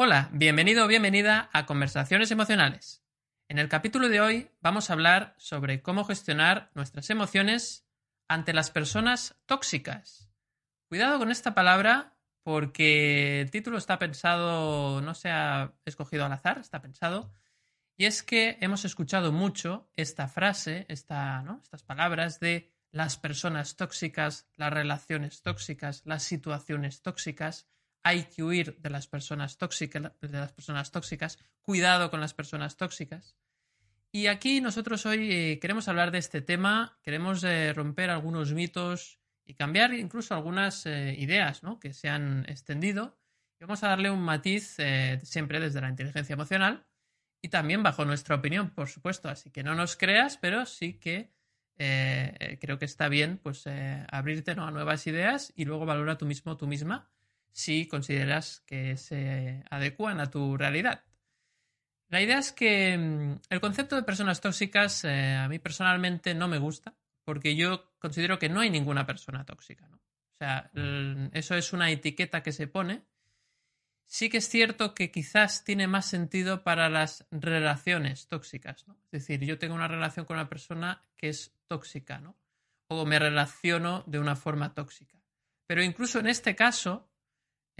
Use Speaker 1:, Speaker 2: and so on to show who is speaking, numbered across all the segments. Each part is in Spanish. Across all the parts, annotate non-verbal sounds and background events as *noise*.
Speaker 1: Hola, bienvenido o bienvenida a Conversaciones Emocionales. En el capítulo de hoy vamos a hablar sobre cómo gestionar nuestras emociones ante las personas tóxicas. Cuidado con esta palabra porque el título está pensado, no se ha escogido al azar, está pensado. Y es que hemos escuchado mucho esta frase, esta, estas palabras de las personas tóxicas, las relaciones tóxicas, las situaciones tóxicas hay que huir de las personas tóxicas, de las personas tóxicas, cuidado con las personas tóxicas. Y aquí nosotros hoy eh, queremos hablar de este tema, queremos eh, romper algunos mitos y cambiar incluso algunas eh, ideas que se han extendido. Y vamos a darle un matiz siempre desde la inteligencia emocional y también bajo nuestra opinión, por supuesto. Así que no nos creas, pero sí que creo que está bien pues abrirte a nuevas ideas y luego valora tú mismo, tú misma si consideras que se adecuan a tu realidad. La idea es que mm, el concepto de personas tóxicas eh, a mí personalmente no me gusta porque yo considero que no hay ninguna persona tóxica. ¿no? O sea, eso es una etiqueta que se pone. Sí que es cierto que quizás tiene más sentido para las relaciones tóxicas. ¿no? Es decir, yo tengo una relación con una persona que es tóxica, ¿no? O me relaciono de una forma tóxica. Pero incluso en este caso,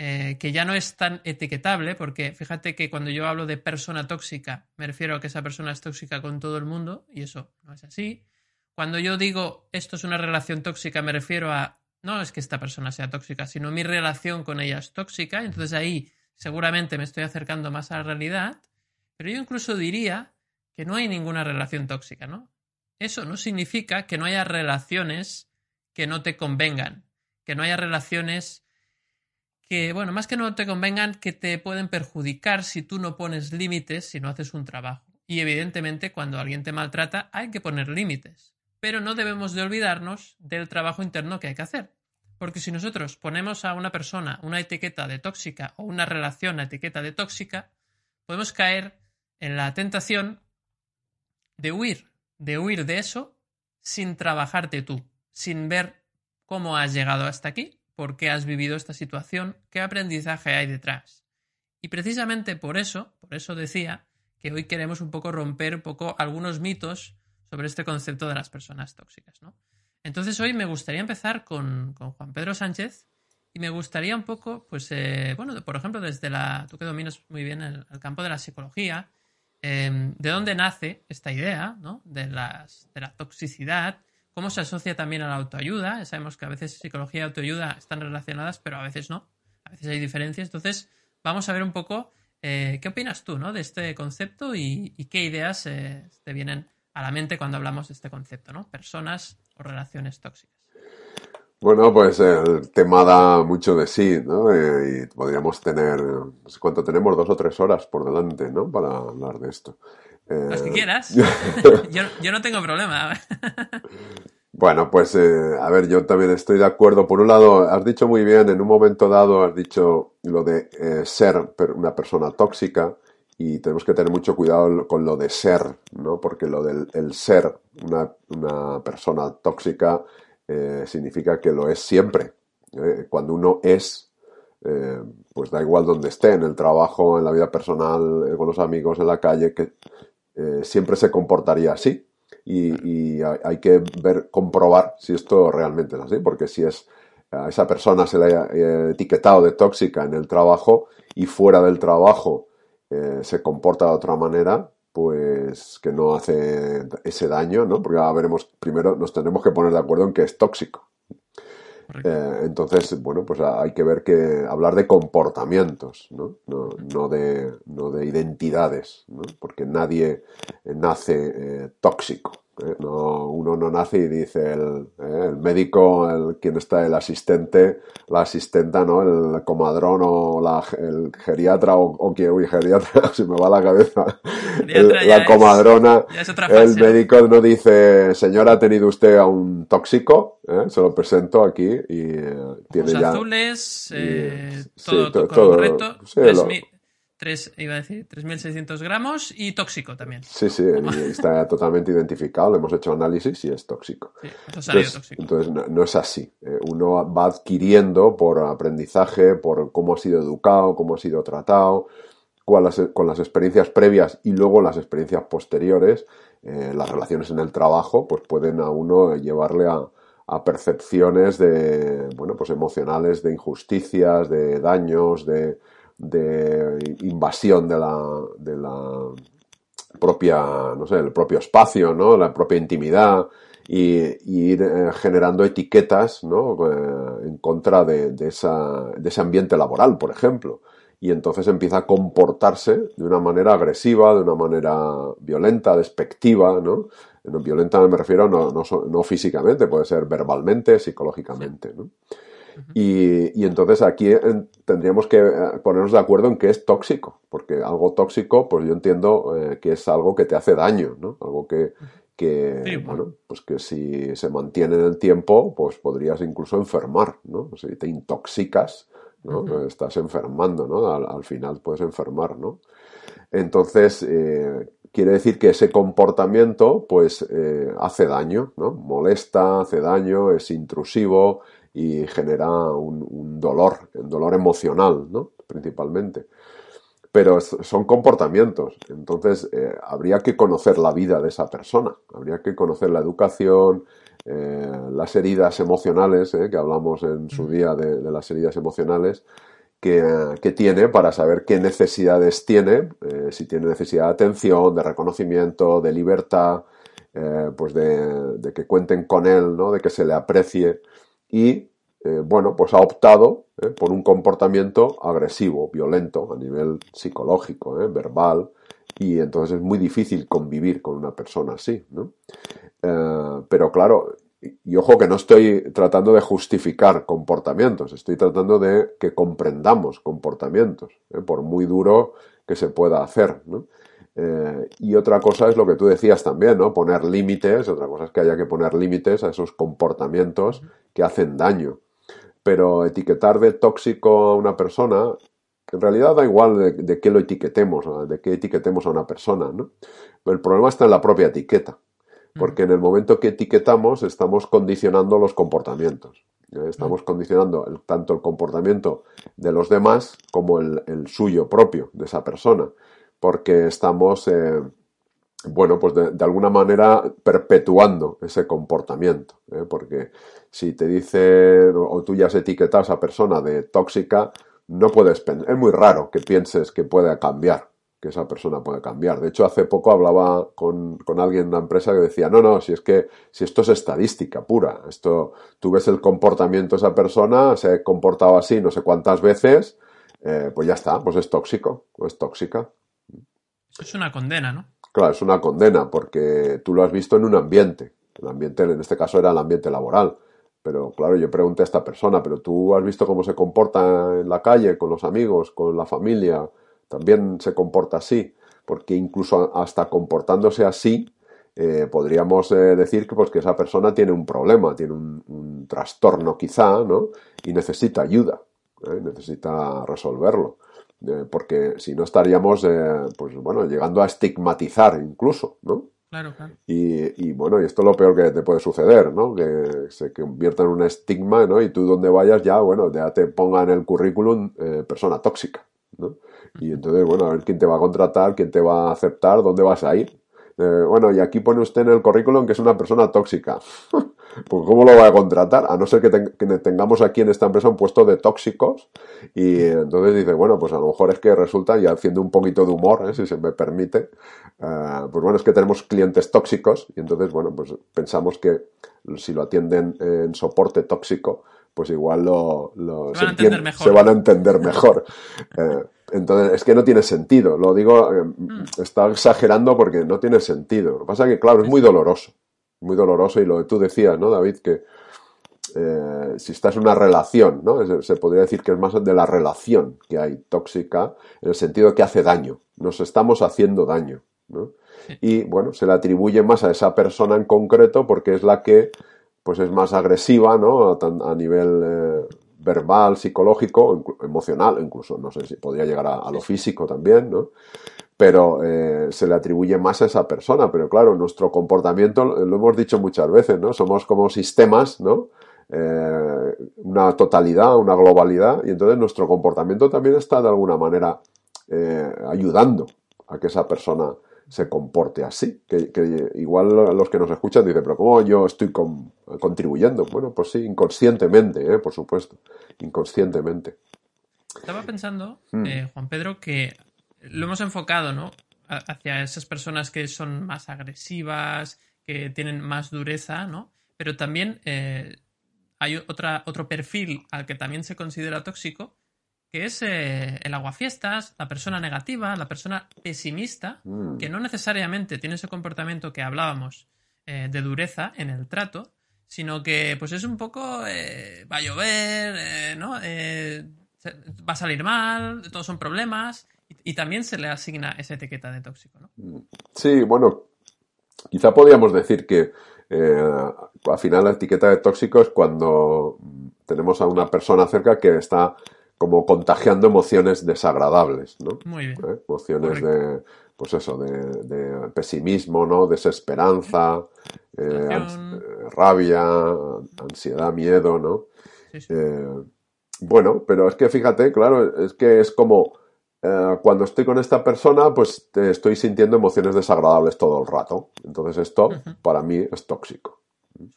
Speaker 1: eh, que ya no es tan etiquetable, porque fíjate que cuando yo hablo de persona tóxica, me refiero a que esa persona es tóxica con todo el mundo, y eso no es así. Cuando yo digo esto es una relación tóxica, me refiero a no es que esta persona sea tóxica, sino mi relación con ella es tóxica, entonces ahí seguramente me estoy acercando más a la realidad, pero yo incluso diría que no hay ninguna relación tóxica, ¿no? Eso no significa que no haya relaciones que no te convengan, que no haya relaciones que, bueno, más que no te convengan, que te pueden perjudicar si tú no pones límites, si no haces un trabajo. Y evidentemente, cuando alguien te maltrata, hay que poner límites. Pero no debemos de olvidarnos del trabajo interno que hay que hacer. Porque si nosotros ponemos a una persona una etiqueta de tóxica o una relación una etiqueta de tóxica, podemos caer en la tentación de huir, de huir de eso sin trabajarte tú, sin ver cómo has llegado hasta aquí por qué has vivido esta situación, qué aprendizaje hay detrás. Y precisamente por eso, por eso decía que hoy queremos un poco romper un poco algunos mitos sobre este concepto de las personas tóxicas, ¿no? Entonces hoy me gustaría empezar con, Juan Pedro Sánchez y me gustaría un poco, pues, eh, bueno, por ejemplo, desde la, tú que dominas muy bien el, campo de la psicología, em, de dónde nace esta idea, ¿no? De, las, de la toxicidad, cómo se asocia también a la autoayuda. sabemos que a veces psicología y autoayuda están relacionadas, pero a veces no. A veces hay diferencias. Entonces, vamos a ver un poco eh, qué opinas tú ¿no? de este concepto y, qué ideas eh, te vienen a la mente cuando hablamos de este concepto, ¿no? Personas o relaciones tóxicas.
Speaker 2: Bueno, pues el tema da mucho de sí, ¿no? Eh, y podríamos tener, no cuánto tenemos, dos o tres horas por delante, ¿no? Para hablar de esto.
Speaker 1: Las que quieras. *laughs* *laughs* yo, no tengo problema. *laughs*
Speaker 2: bueno, pues eh, a ver, yo también estoy de acuerdo. Por un lado, has dicho muy bien, en un momento dado has dicho lo de eh, ser una persona tóxica y tenemos que tener mucho cuidado con lo de ser, ¿no? Porque lo del el ser una, una, persona tóxica eh, significa que lo es siempre. Cuando uno es, pues da igual donde esté, en el trabajo, en la vida personal, con los amigos, en la calle, que eh, siempre se comportaría así. Y, hay que ver, comprobar si esto realmente es así, porque si es a esa persona se le ha eh, etiquetado de tóxica en el trabajo y fuera del trabajo eh, se comporta de otra manera, pues que no hace ese daño, ¿no? Porque ahora veremos, primero nos tenemos que poner de acuerdo en que es tóxico. Eh, entonces, bueno, pues hay que ver que hablar de comportamientos, ¿no? No, no, de, no de identidades, ¿no? Porque nadie nace eh, tóxico. ¿Eh? No, uno no nace y dice el, ¿eh? el médico, el, quien está, el asistente, la asistenta, ¿no? El comadrón o la, el geriatra o, o que, uy, geriatra, *laughs* se me va la cabeza. la comadrona, el médico no dice, señora, ¿ha tenido usted a un tóxico? ¿eh? Se lo presento aquí y tiene ya...
Speaker 1: azules, todo, correcto. 3, iba a decir, 3.600 gramos y tóxico también.
Speaker 2: Sí, sí, *laughs* está totalmente identificado, hemos hecho análisis y es tóxico.
Speaker 1: Sí, eso entonces, tóxico.
Speaker 2: entonces no, es así. Eh, uno va adquiriendo por aprendizaje, por cómo ha sido educado, cómo ha sido tratado, con las, con las experiencias previas y luego las experiencias posteriores, eh, las relaciones en el trabajo, pues pueden a uno llevarle a, a percepciones de, bueno, pues emocionales, de injusticias, de daños, de de invasión de la, de la propia, no sé, el propio espacio, ¿no? La propia intimidad y, ir eh, generando etiquetas, ¿no? Eh, en contra de, de, esa, de ese ambiente laboral, por ejemplo. Y entonces empieza a comportarse de una manera agresiva, de una manera violenta, despectiva, ¿no? Violenta me refiero no, no, no, físicamente, puede ser verbalmente, psicológicamente, ¿no? Y, entonces aquí tendríamos que eh, ponernos de acuerdo en qué es tóxico, porque algo tóxico, pues yo entiendo eh, que es algo que te hace daño, ¿no? Algo que, que bueno, pues que si se mantiene en el tiempo, pues podrías incluso enfermar, ¿no? Si te intoxicas, ¿no? Estás enfermando, ¿no? Al, final puedes enfermar, ¿no? Entonces, eh, quiere decir que ese comportamiento, pues, hace daño, ¿no? Molesta, hace daño, es intrusivo, y genera un, dolor, un dolor emocional, ¿no? Principalmente. Pero son comportamientos, entonces eh, habría que conocer la vida de esa persona, habría que conocer la educación, eh, las heridas emocionales, eh, que hablamos en su día de, las heridas emocionales, que, tiene para saber qué necesidades tiene, si tiene necesidad de atención, de reconocimiento, de libertad, pues de, de, que cuenten con él, ¿no? de que se le aprecie y, eh, bueno, pues ha optado eh, por un comportamiento agresivo, violento a nivel psicológico, eh, verbal, y entonces es muy difícil convivir con una persona así, ¿no? pero claro, y ojo que no estoy tratando de justificar comportamientos, estoy tratando de que comprendamos comportamientos, por muy duro que se pueda hacer. Eh, y otra cosa es lo que tú decías también, ¿no? Poner límites, otra cosa es que haya que poner límites a esos comportamientos que hacen daño. Pero etiquetar de tóxico a una persona, en realidad da igual de, qué lo etiquetemos, de qué etiquetemos a una persona, ¿no? El problema está en la propia etiqueta, porque en el momento que etiquetamos estamos condicionando los comportamientos. ¿eh? Estamos condicionando tanto el comportamiento de los demás como el suyo propio, de esa persona porque estamos, eh, bueno, pues de, alguna manera perpetuando ese comportamiento, ¿eh? porque si te dice o tú ya has etiquetado a esa persona de tóxica, no puedes, es muy raro que pienses que pueda cambiar, que esa persona puede cambiar. De hecho, hace poco hablaba con, con, alguien en una empresa que decía, no, no, si es que, si esto es estadística pura, esto, tú ves el comportamiento de esa persona, se ha comportado así no sé cuántas veces, eh, pues ya está, pues es tóxico, o es tóxica.
Speaker 1: Es una condena, ¿no?
Speaker 2: Claro, es una condena porque tú lo has visto en un ambiente. El ambiente, en este caso, era el ambiente laboral. Pero claro, yo pregunté a esta persona, pero tú has visto cómo se comporta en la calle, con los amigos, con la familia. También se comporta así. Porque incluso hasta comportándose así, eh, podríamos eh, decir que, pues, que esa persona tiene un problema, tiene un, trastorno quizá, ¿no? Y necesita ayuda, ¿eh? necesita resolverlo. Eh, porque si no estaríamos, eh, pues bueno, llegando a estigmatizar incluso, ¿no?
Speaker 1: Claro, claro.
Speaker 2: Y, y, bueno, y esto es lo peor que te puede suceder, ¿no? Que se convierta en un estigma, ¿no? Y tú donde vayas ya, bueno, ya te ponga en el currículum eh, persona tóxica, ¿no? Y entonces, bueno, a ver quién te va a contratar, quién te va a aceptar, dónde vas a ir. Bueno, y aquí pone usted en el currículum que es una persona tóxica. *laughs* pues ¿cómo lo va a contratar? A no ser que, tengamos aquí en esta empresa un puesto de tóxicos y entonces dice, bueno, pues a lo mejor es que resulta, y haciendo un poquito de humor, ¿eh? si se me permite, eh, pues bueno, es que tenemos clientes tóxicos y entonces, bueno, pues pensamos que si lo atienden en soporte tóxico, pues igual lo,
Speaker 1: se, van se,
Speaker 2: van a entender mejor. *laughs* Eh, entonces, es que no tiene sentido. Lo digo, mm. está exagerando porque no tiene sentido. Lo que pasa es que, claro, es muy doloroso muy doloroso y lo que tú decías, ¿no, David? Que eh, si estás en una relación, ¿no? Se podría decir que es más de la relación que hay tóxica, en el sentido que hace daño, nos estamos haciendo daño, ¿no? Y bueno, se le atribuye más a esa persona en concreto porque es la que pues es más agresiva, ¿no? A, nivel eh, verbal, psicológico, emocional, incluso, no sé si podría llegar a, lo físico también, ¿no? Pero eh, se le atribuye más a esa persona. Pero claro, nuestro comportamiento, lo hemos dicho muchas veces, ¿no? Somos como sistemas, ¿no? Eh, una totalidad, una globalidad, y entonces nuestro comportamiento también está de alguna manera eh, ayudando a que esa persona se comporte así. Que, igual los que nos escuchan dicen, pero ¿cómo yo estoy contribuyendo? Bueno, pues sí, inconscientemente, ¿eh? por supuesto, inconscientemente.
Speaker 1: Estaba pensando, hmm. eh, Juan Pedro, que lo hemos enfocado, ¿no? Hacia esas personas que son más agresivas, que tienen más dureza, ¿no? Pero también eh, hay otra, otro perfil al que también se considera tóxico, que es eh, el aguafiestas, la persona negativa, la persona pesimista, mm. que no necesariamente tiene ese comportamiento que hablábamos eh, de dureza en el trato, sino que pues es un poco eh, va a llover, ¿no? va a salir mal, todos son problemas, y, también se le asigna esa etiqueta de tóxico, ¿no? Mm.
Speaker 2: Sí, bueno, quizá podríamos decir que al final la etiqueta de tóxico es cuando tenemos a una persona cerca que está como contagiando emociones desagradables, ¿no?
Speaker 1: Muy bien.
Speaker 2: ¿Eh? Emociones de, pues eso, de, pesimismo, ¿no? Desesperanza, eh, rabia, ansiedad, miedo, ¿no? Eh, bueno, pero es que fíjate, claro, es que es como cuando estoy con esta persona, pues estoy sintiendo emociones desagradables todo el rato. Entonces esto para mí es tóxico.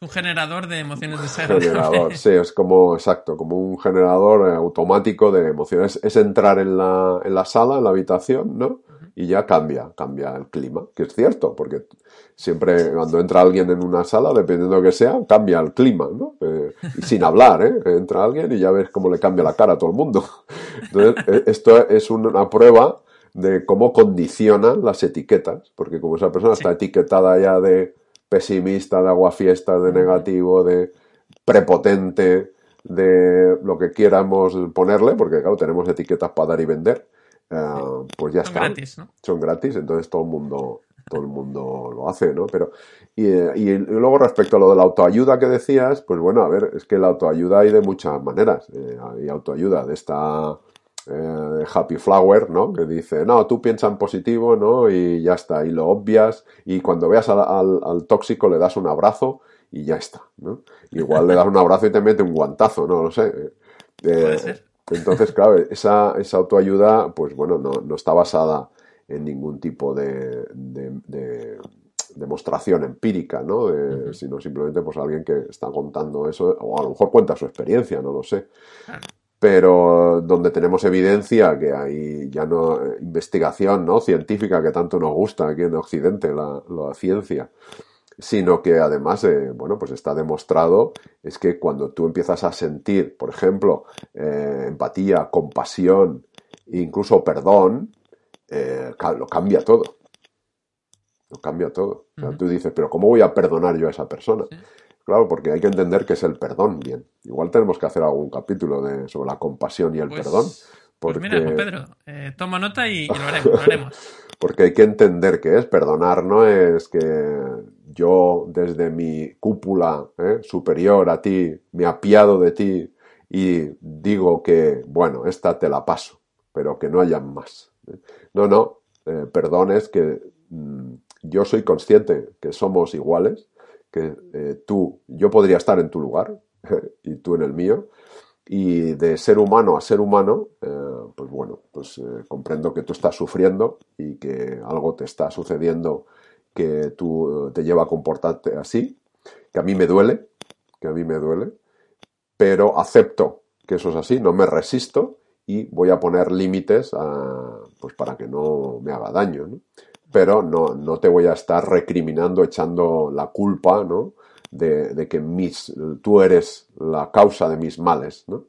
Speaker 1: Un generador de emociones desagradables.
Speaker 2: Generador, sí, es como, exacto, como un generador eh, automático de emociones. Es entrar en la, en la sala, en la habitación, ¿no? Y ya cambia, cambia el clima, que es cierto, porque siempre cuando entra alguien en una sala, dependiendo de que sea, cambia el clima, ¿no? Eh, y sin *laughs* hablar, ¿eh? Entra alguien y ya ves cómo le cambia la cara a todo el mundo. Entonces, eh, esto es una prueba de cómo condicionan las etiquetas, porque como esa persona está etiquetada ya de pesimista, de aguafiestas, de negativo, de prepotente, de lo que quieramos ponerle, porque claro, tenemos etiquetas para dar y vender, eh, pues ya
Speaker 1: Son
Speaker 2: está.
Speaker 1: gratis, ¿no?
Speaker 2: Son gratis, entonces todo el mundo, todo el mundo lo hace, ¿no? Pero, y, y, luego respecto a lo de la autoayuda que decías, pues bueno, a ver, es que la autoayuda hay de muchas maneras. Eh, hay autoayuda de esta eh, Happy Flower, ¿no? Que dice, no, tú piensas en positivo, ¿no? Y ya está, y lo obvias, y cuando veas al, tóxico le das un abrazo y ya está, ¿no? Igual le das un abrazo y te mete un guantazo, no lo sé.
Speaker 1: Eh,
Speaker 2: entonces, claro, esa, esa autoayuda, pues bueno, no, está basada en ningún tipo de, demostración empírica, ¿no? Sino simplemente pues alguien que está contando eso, o a lo mejor cuenta su experiencia, no lo sé pero donde tenemos evidencia que hay ya no investigación no científica que tanto nos gusta aquí en Occidente la, ciencia sino que además eh, bueno pues está demostrado es que cuando tú empiezas a sentir por ejemplo eh, empatía compasión e incluso perdón eh, lo cambia todo. Lo cambia todo. O sea, tú dices pero cómo voy a perdonar yo a esa persona Claro, porque hay que entender que es el perdón, bien. Igual tenemos que hacer algún capítulo de, sobre la compasión y el
Speaker 1: pues,
Speaker 2: perdón.
Speaker 1: Pues mira, Pedro, eh, toma nota y, lo, haremos, *laughs*
Speaker 2: porque hay que entender que es perdonar, no es que yo desde mi cúpula eh, superior a ti me apiado de ti y digo que, bueno, esta te la paso, pero que no haya más. ¿eh? No, no, perdón es que mm, yo soy consciente que somos iguales que eh, tú, yo podría estar en tu lugar *laughs* y tú en el mío, y de ser humano a ser humano, eh, pues bueno, pues eh, comprendo que tú estás sufriendo y que algo te está sucediendo que tú te lleva a comportarte así, que a mí me duele, que a mí me duele, pero acepto que eso es así, no me resisto y voy a poner límites pues para que no me haga daño. Pero no, no te voy a estar recriminando, echando la culpa, ¿no? De, que mis, tú eres la causa de mis males, ¿no?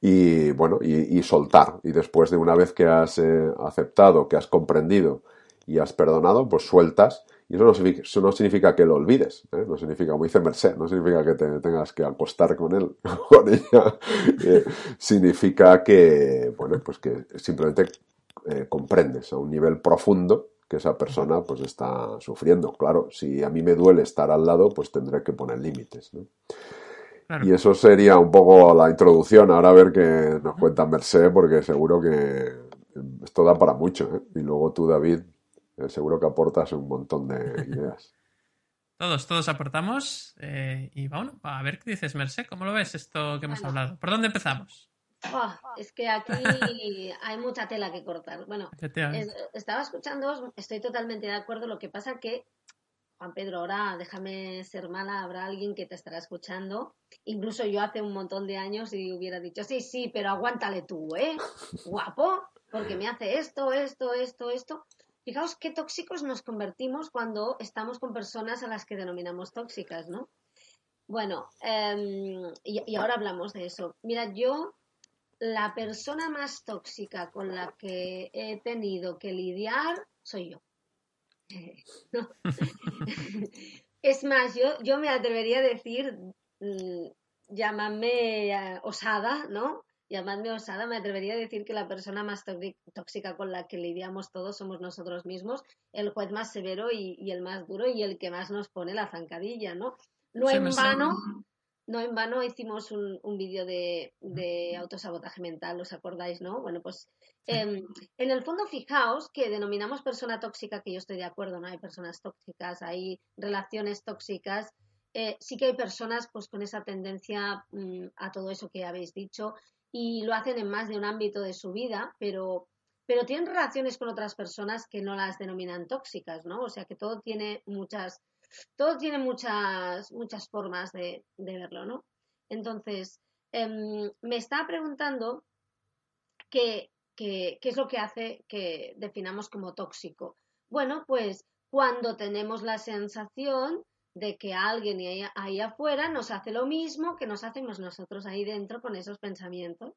Speaker 2: Y bueno, y, soltar. Y después de una vez que has eh, aceptado, que has comprendido y has perdonado, pues sueltas. Y eso no significa, eso no significa que lo olvides, ¿eh? no significa, como dice Merced, no significa que te tengas que acostar con él, *laughs* con ella. Eh, significa que, bueno, pues que simplemente eh, comprendes a un nivel profundo que esa persona pues está sufriendo. Claro, si a mí me duele estar al lado, pues tendré que poner límites. Y eso sería un poco la introducción. Ahora a ver qué nos cuenta Merced, porque seguro que esto da para mucho. ¿eh? Y luego tú, David, eh, seguro que aportas un montón de *laughs* ideas.
Speaker 1: todos, todos aportamos. Eh, y bueno, a ver qué dices, Merced. ¿Cómo lo ves esto que hemos hablado? ¿Por dónde empezamos?
Speaker 3: Oh, es que aquí hay mucha tela que cortar. Bueno, estaba escuchando, estoy totalmente de acuerdo. Lo que pasa que Juan Pedro, ahora déjame ser mala, habrá alguien que te estará escuchando. Incluso yo hace un montón de años y hubiera dicho, sí, sí, pero aguántale tú, ¿eh? Guapo, porque me hace esto, esto, esto, esto. Fijaos qué tóxicos nos convertimos cuando estamos con personas a las que denominamos tóxicas, ¿no? Bueno, em, y, ahora hablamos de eso. Mira, yo, la persona más tóxica con la que he tenido que lidiar soy yo. *laughs* *laughs* es más, yo, yo me atrevería a decir, mm, llamadme eh, osada, ¿no? Llamadme osada, me atrevería a decir que la persona más tóxica con la que lidiamos todos somos nosotros mismos, el juez más severo y, el más duro y el que más nos pone la zancadilla, ¿no? No en vano, no en vano hicimos un, un vídeo de, de, autosabotaje mental, ¿os acordáis, no? Bueno, pues em, en el fondo fijaos que denominamos persona tóxica, que yo estoy de acuerdo, ¿no? Hay personas tóxicas, hay relaciones tóxicas, eh, sí que hay personas pues con esa tendencia mm, a todo eso que habéis dicho y lo hacen en más de un ámbito de su vida, pero, pero tienen relaciones con otras personas que no las denominan tóxicas, ¿no? O sea que todo tiene muchas todo tiene muchas, muchas formas de, verlo, ¿no? Entonces, em, me está preguntando qué, qué, es lo que hace que definamos como tóxico. Bueno, pues cuando tenemos la sensación de que alguien ahí, afuera nos hace lo mismo que nos hacemos nosotros ahí dentro con esos pensamientos,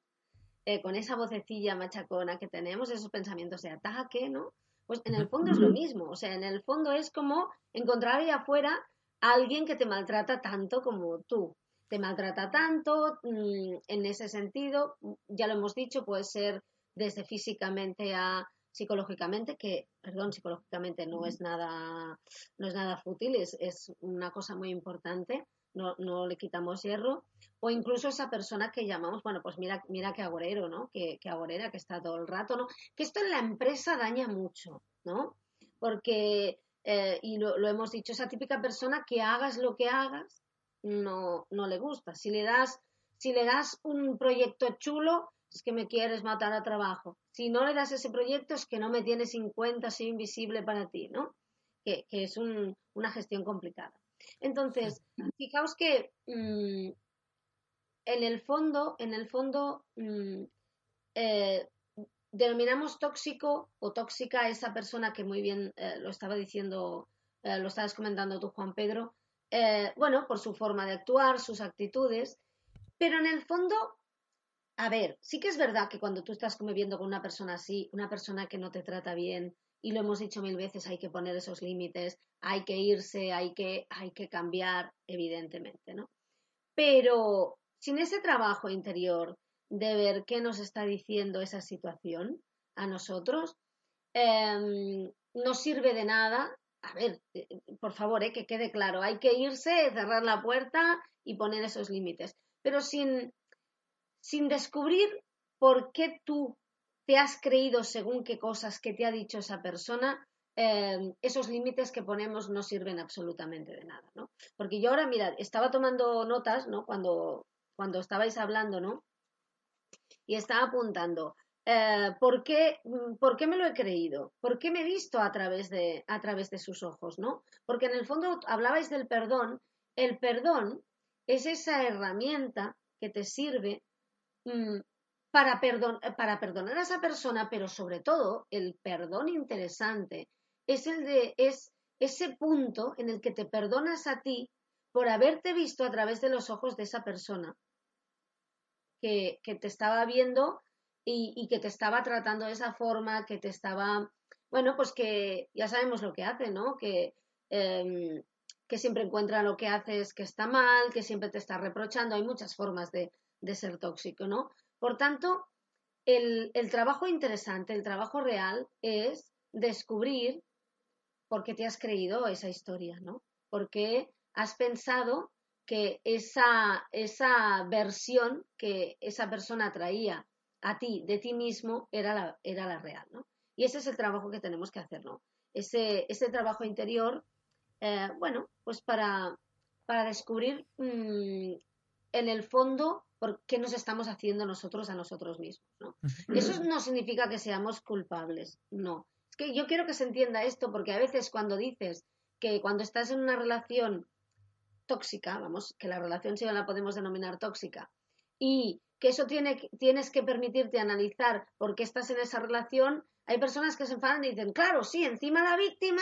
Speaker 3: eh, con esa vocecilla machacona que tenemos, esos pensamientos de ataque, ¿no? Pues en el fondo es lo mismo, o sea, en el fondo es como encontrar ahí afuera a alguien que te maltrata tanto como tú. Te maltrata tanto, mm, en ese sentido, ya lo hemos dicho, puede ser desde físicamente a psicológicamente, que, perdón, psicológicamente no es nada, no es nada fútil, es, es una cosa muy importante, no, no, le quitamos hierro, o incluso esa persona que llamamos, bueno, pues mira, mira qué agorero, ¿no? Que, agorera, que está todo el rato, ¿no? Que esto en la empresa daña mucho, ¿no? Porque, eh, y lo, lo, hemos dicho, esa típica persona que hagas lo que hagas, no, no le gusta. Si le das, si le das un proyecto chulo, es que me quieres matar a trabajo. Si no le das ese proyecto, es que no me tienes en cuenta, soy invisible para ti, ¿no? Que, que es un, una gestión complicada. Entonces, fijaos que mm, en el fondo, en el fondo, mm, eh, denominamos tóxico o tóxica a esa persona que muy bien eh, lo estaba diciendo, eh, lo estabas comentando tú, Juan Pedro, bueno, por su forma de actuar, sus actitudes, pero en el fondo, a ver, sí que es verdad que cuando tú estás conviviendo con una persona así, una persona que no te trata bien, y lo hemos dicho mil veces, hay que poner esos límites, hay que irse, hay que, hay que cambiar, evidentemente, ¿no? Pero sin ese trabajo interior de ver qué nos está diciendo esa situación a nosotros, em, no sirve de nada. A ver, eh, por favor, eh, que quede claro, hay que irse, cerrar la puerta y poner esos límites, pero sin, sin descubrir por qué tú te has creído según qué cosas que te ha dicho esa persona, em, esos límites que ponemos no sirven absolutamente de nada, ¿no? Porque yo ahora, mira, estaba tomando notas, ¿no? Cuando, cuando estabais hablando, ¿no? Y estaba apuntando, eh, ¿por, qué, ¿por, qué, me lo he creído? ¿Por qué me he visto a través, de, a través de sus ojos, ¿no? Porque en el fondo hablabais del perdón. El perdón es esa herramienta que te sirve mm, para, para perdonar a esa persona, pero sobre todo el perdón interesante es el de es ese punto en el que te perdonas a ti por haberte visto a través de los ojos de esa persona que, que te estaba viendo y, que te estaba tratando de esa forma, que te estaba, bueno, pues que ya sabemos lo que hace, ¿no? Que, em, siempre encuentra lo que haces que está mal, que siempre te está reprochando. Hay muchas formas de, de ser tóxico, ¿no? Por tanto, el, trabajo interesante, el trabajo real es descubrir por qué te has creído esa historia, ¿no? ¿Por qué has pensado que esa, esa versión que esa persona traía a ti de ti mismo era la, era la real, ¿no? Y ese es el trabajo que tenemos que hacer, ¿no? Ese, ese trabajo interior, eh, bueno, pues para, para descubrir mm, en el fondo por qué nos estamos haciendo nosotros a nosotros mismos, ¿no? Eso no significa que seamos culpables, no. Es que yo quiero que se entienda esto porque a veces cuando dices que cuando estás en una relación tóxica, vamos, que la relación sí la podemos denominar tóxica, y que eso tiene, tienes que permitirte analizar por qué estás en esa relación, hay personas que se enfadan y dicen, claro, sí, encima la víctima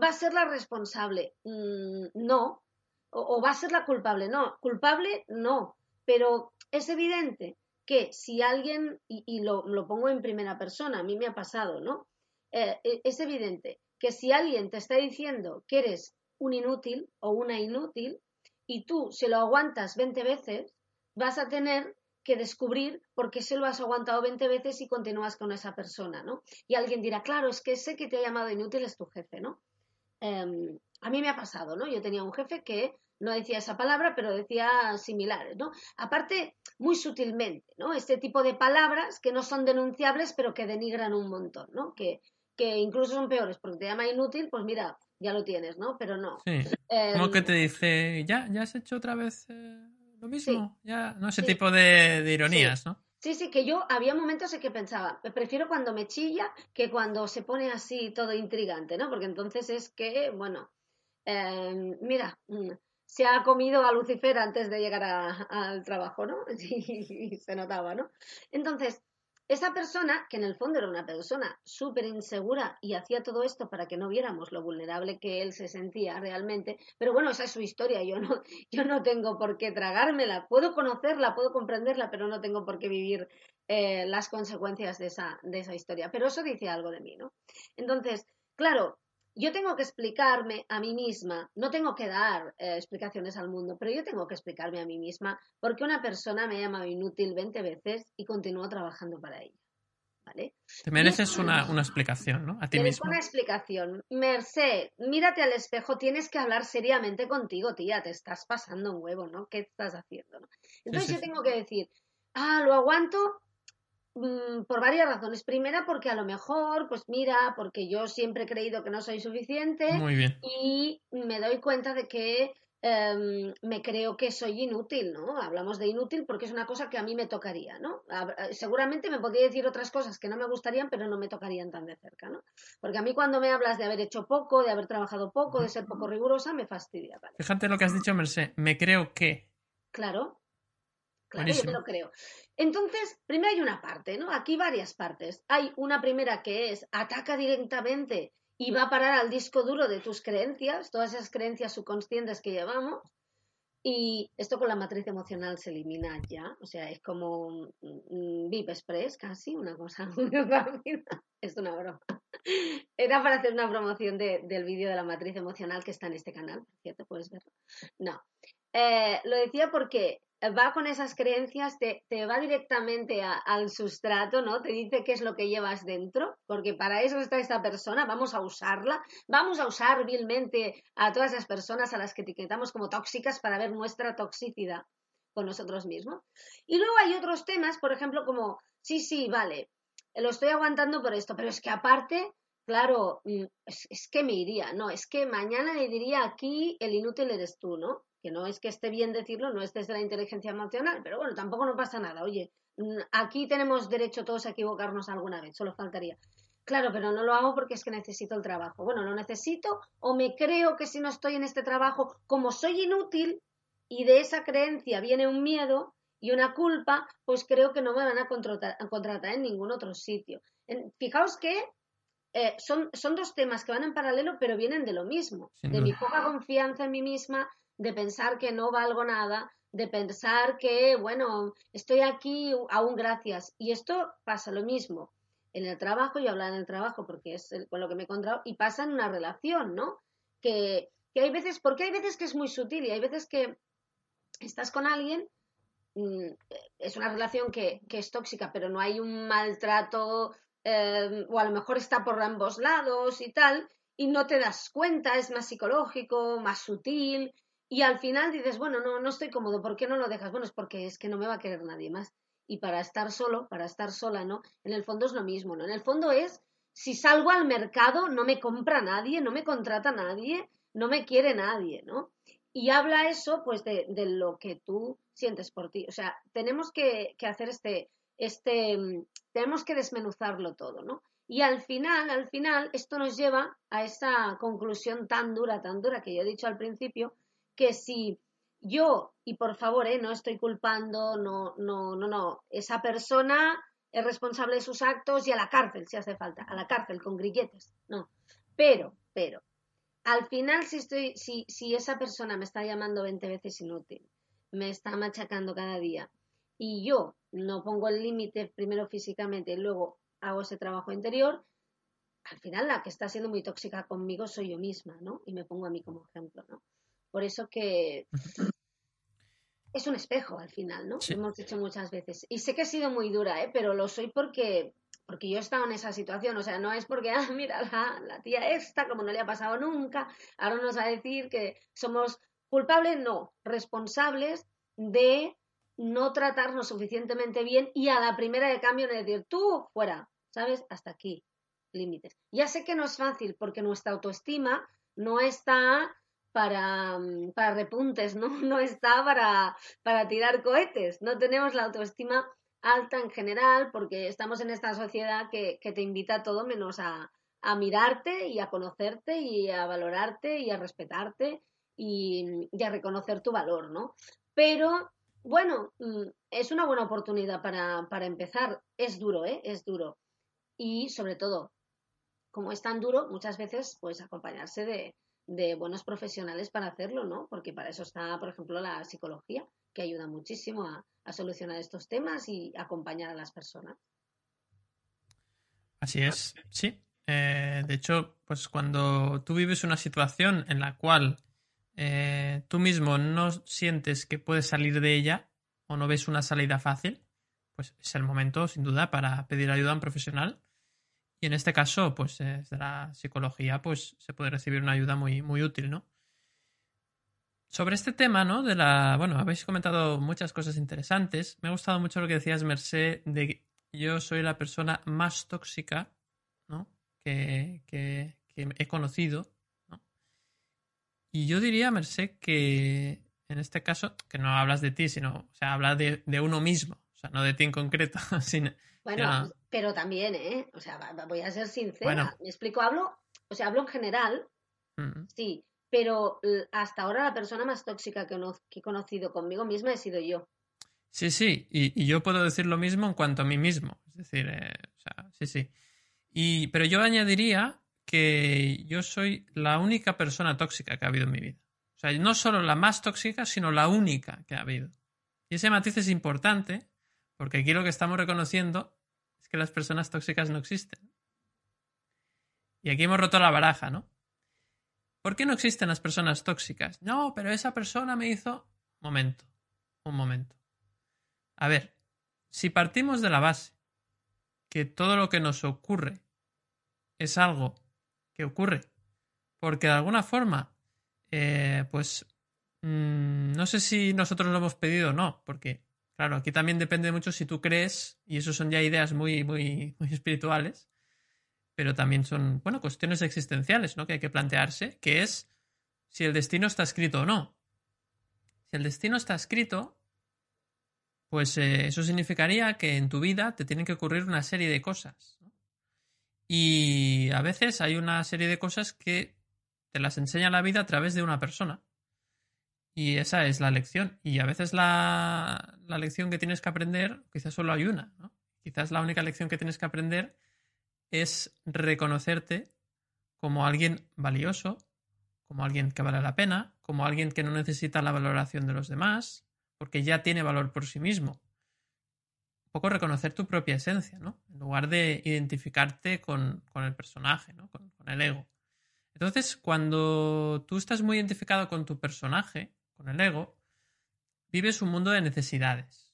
Speaker 3: va a ser la responsable. Mm, no, o, va a ser la culpable. No, culpable no, pero es evidente que si alguien, y, lo, lo, pongo en primera persona, a mí me ha pasado, ¿no? Eh, e, es evidente que si alguien te está diciendo que eres un inútil o una inútil y tú se lo aguantas 20 veces, vas a tener que descubrir por qué se lo has aguantado 20 veces y continúas con esa persona, ¿no? Y alguien dirá, claro, es que sé que te ha llamado inútil es tu jefe, ¿no? Em, a mí me ha pasado, ¿no? Yo tenía un jefe que no decía esa palabra, pero decía similares, ¿no? Aparte, muy sutilmente, ¿no? Este tipo de palabras que no son denunciables, pero que denigran un montón, ¿no? Que, que incluso son peores, porque te llama inútil, pues mira, ya lo tienes, ¿no? Pero no.
Speaker 1: Sí. Como que te dice, ya, ya has hecho otra vez eh, lo mismo, ya, no ese tipo de, ironías, ¿no?
Speaker 3: Sí, sí, que yo había momentos en que pensaba, prefiero cuando me chilla que cuando se pone así todo intrigante, ¿no? Porque entonces es que, bueno, em, mira, mm, se ha comido a Lucifer antes de llegar al trabajo, ¿no? *laughs* Y se notaba, ¿no? Entonces, esa persona, que en el fondo era una persona súper insegura y hacía todo esto para que no viéramos lo vulnerable que él se sentía realmente, pero bueno, esa es su historia, yo no, *laughs* yo no tengo por qué tragármela, puedo conocerla, puedo comprenderla, pero no tengo por qué vivir eh, las consecuencias de esa, de esa historia. Pero eso dice algo de mí, ¿no? Entonces, claro, yo tengo que explicarme a mí misma, no tengo que dar eh, explicaciones al mundo, pero yo tengo que explicarme a mí misma por qué una persona me ha llamado inútil 20 veces y continúo trabajando para ella. ¿Vale?
Speaker 1: Te mereces una, explicación, ¿no? A ti misma.
Speaker 3: Una explicación. Merced, mírate al espejo, tienes que hablar seriamente contigo, tía, te estás pasando un huevo, ¿no? ¿Qué estás haciendo? Entonces yo tengo que decir, ah, lo aguanto, Mm, por varias razones. Primera, porque a lo mejor, pues mira, porque yo siempre he creído que no soy suficiente.
Speaker 1: Muy bien.
Speaker 3: Y me doy cuenta de que em, me creo que soy inútil, ¿no? Hablamos de inútil porque es una cosa que a mí me tocaría, ¿no? Eh, seguramente me podría decir otras cosas que no me gustarían, pero no me tocarían tan de cerca, ¿no? Porque a mí cuando me hablas de haber hecho poco, de haber trabajado poco, de ser poco rigurosa, me fastidia.
Speaker 1: Fíjate lo que has dicho, Merced. Me creo que.
Speaker 3: Claro. Claro, yo me lo creo. Entonces, primero hay una parte, ¿no? Aquí varias partes. Hay una primera que es ataca directamente y va a parar al disco duro de tus creencias, todas esas creencias subconscientes que llevamos. Y esto con la matriz emocional se elimina ya, o sea, es como un VIP Express casi, una cosa *laughs* muy rápida. Es una broma. Era para hacer una promoción del vídeo de la matriz emocional que está en este canal, ¿cierto? ¿Puedes verlo? No. Eh, lo decía porque va con esas creencias, te, te va directamente al sustrato, ¿no? Te dice qué es lo que llevas dentro, porque para eso está esta persona, vamos a usarla, vamos a usar vilmente a todas esas personas a las que etiquetamos como tóxicas para ver nuestra toxicidad con nosotros mismos. Y luego hay otros temas, por ejemplo, como, sí, sí, vale, lo estoy aguantando por esto, pero es que aparte, claro, mm, es, que me iría, no, es que mañana le diría aquí el inútil eres tú, ¿no? Que no es que esté bien decirlo, no es desde la inteligencia emocional, pero bueno, tampoco no pasa nada. Oye, mm, aquí tenemos derecho todos a equivocarnos alguna vez, solo faltaría. Claro, pero no lo hago porque es que necesito el trabajo. Bueno, lo necesito o me creo que si no estoy en este trabajo, como soy inútil y de esa creencia viene un miedo y una culpa, pues creo que no me van a contratar, en ningún otro sitio. fijaos que eh, son, son dos temas que van en paralelo, pero vienen de lo mismo, de mi poca confianza en mí misma, de pensar que no valgo nada, de pensar que, bueno, estoy aquí aún gracias. Y esto pasa lo mismo en el trabajo, y hablar en el trabajo porque es con lo que me he encontrado, y pasa en una relación, ¿no? Que, que hay veces, porque hay veces que es muy sutil y hay veces que estás con alguien, mm, es una relación que, que es tóxica, pero no hay un maltrato, eh, o a lo mejor está por ambos lados y tal, y no te das cuenta, es más psicológico, más sutil, Y al final dices, bueno, no, no estoy cómodo, ¿por qué no lo dejas? Bueno, es porque es que no me va a querer nadie más. Y para estar solo, para estar sola, ¿no? En el fondo es lo mismo, ¿no? En el fondo es, si salgo al mercado, no me compra nadie, no me contrata nadie, no me quiere nadie, ¿no? Y habla eso, pues, de, de lo que tú sientes por ti. O sea, tenemos que, que hacer este, este, mm, tenemos que desmenuzarlo todo, ¿no? Y al final, al final, esto nos lleva a esa conclusión tan dura, tan dura que yo he dicho al principio, que si yo, y por favor, ¿eh? no estoy culpando, no, no, no, no, esa persona es responsable de sus actos y a la cárcel, si hace falta, a la cárcel con grilletes, no. Pero, pero, al final, si, estoy, si, si esa persona me está llamando 20 veces inútil, me está machacando cada día, y yo no pongo el límite primero físicamente y luego hago ese trabajo interior, al final la que está siendo muy tóxica conmigo soy yo misma, ¿no? Y me pongo a mí como ejemplo, ¿no? Por eso que es un espejo al final, ¿no? Hemos dicho muchas veces. Y sé que he sido muy dura, ¿eh? Pero lo soy porque, porque yo he estado en esa situación. O sea, no es porque, ah, mira, la, la tía esta, como no le ha pasado nunca, ahora nos va a decir que somos culpables, no, responsables de no tratarnos suficientemente bien y a la primera de cambio no decir, tú, fuera, ¿sabes? Hasta aquí, límites. Ya sé que no es fácil porque nuestra autoestima no está para, mm, para repuntes, ¿no? *laughs* No está para, para tirar cohetes. No tenemos la autoestima alta en general porque estamos en esta sociedad que, que te invita a todo menos a, a, mirarte y a conocerte y a valorarte y a respetarte y, y a reconocer tu valor, ¿no? Pero bueno, mm, es una buena oportunidad para, para empezar. Es duro, ¿eh? Es duro. Y sobre todo, como es tan duro, muchas veces, pues acompañarse de, de buenos profesionales para hacerlo, ¿no? Porque para eso está, por ejemplo, la psicología, que ayuda muchísimo a, solucionar estos temas y acompañar a las personas.
Speaker 1: Así es, sí. Eh, de hecho, pues cuando tú vives una situación en la cual eh, tú mismo no sientes que puedes salir de ella o no ves una salida fácil, pues es el momento, sin duda, para pedir ayuda a un profesional y en este caso, pues desde la psicología, pues se puede recibir una ayuda muy, muy útil, ¿no? Sobre este tema, ¿no? De la. Bueno, habéis comentado muchas cosas interesantes. Me ha gustado mucho lo que decías, Merced, de que yo soy la persona más tóxica, ¿no? Que, que, he conocido, ¿no? Y yo diría, Merced, que en este caso, que no hablas de ti, sino, o sea, hablas de, de uno mismo, o sea, no de ti en concreto, *laughs* sino,
Speaker 3: bueno, pero también, ¿eh? O sea, voy a ser sincera. Me explico, hablo, o sea, hablo en general, mm. sí, pero hasta ahora la persona más tóxica que, he conocido conmigo misma he sido yo.
Speaker 1: Sí, sí, y, yo puedo decir lo mismo en cuanto a mí mismo. Es decir, eh, o sea, sí, sí. Y, pero yo añadiría que yo soy la única persona tóxica que ha habido en mi vida. O sea, no solo la más tóxica, sino la única que ha habido. Y ese matiz es importante porque aquí lo que estamos reconociendo es que las personas tóxicas no existen. Y aquí hemos roto la baraja, ¿no? ¿Por qué no existen las personas tóxicas? No, pero esa persona me hizo... Momento, un momento. A ver, si partimos de la base que todo lo que nos ocurre es algo que ocurre porque de alguna forma, eh, pues, mm, no sé si nosotros lo hemos pedido o no, porque Claro, aquí también depende mucho si tú crees, y eso son ya ideas muy, muy, muy espirituales, pero también son, bueno, cuestiones existenciales, ¿no? Que hay que plantearse, que es si el destino está escrito o no. Si el destino está escrito, pues eh, eso significaría que en tu vida te tienen que ocurrir una serie de cosas. Y a veces hay una serie de cosas que te las enseña la vida a través de una persona. Y esa es la lección. Y a veces la, lección que tienes que aprender, quizás solo hay una, ¿no? Quizás la única lección que tienes que aprender es reconocerte como alguien valioso, como alguien que vale la pena, como alguien que no necesita la valoración de los demás, porque ya tiene valor por sí mismo. Un poco reconocer tu propia esencia, ¿no? En lugar de identificarte con, el personaje, ¿no? con el ego. Entonces, cuando tú estás muy identificado con tu personaje, con el ego, vives un mundo de necesidades.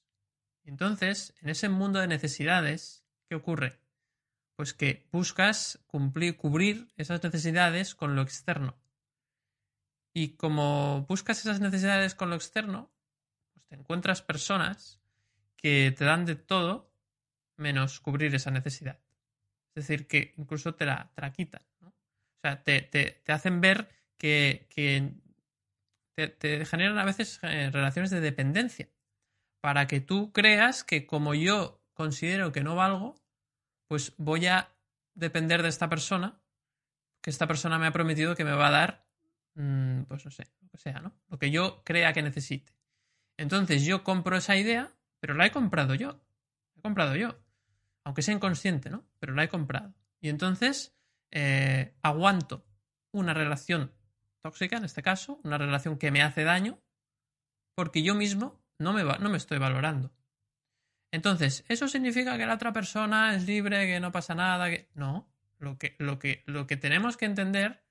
Speaker 1: Entonces, en ese mundo de necesidades, ¿qué ocurre? Pues que buscas cumplir, cubrir esas necesidades con lo externo. Y como buscas esas necesidades con lo externo, pues te encuentras personas que te dan de todo menos cubrir esa necesidad. Es decir, que incluso te la, te quitan. ¿no? O sea, te, te, te, hacen ver que, que te, generan a veces eh, relaciones de dependencia para que tú creas que como yo considero que no valgo, pues voy a depender de esta persona, que esta persona me ha prometido que me va a dar, mmm, pues no sé, lo que sea, ¿no? Lo que yo crea que necesite. Entonces yo compro esa idea, pero la he comprado yo. He comprado yo. Aunque sea inconsciente, ¿no? Pero la he comprado. Y entonces eh, aguanto una relación tóxica, en este caso, una relación que me hace daño, porque yo mismo no me, va, no me estoy valorando. Entonces, ¿eso significa que la otra persona es libre, que no pasa nada? Que... No, lo que, lo, que, lo que tenemos que entender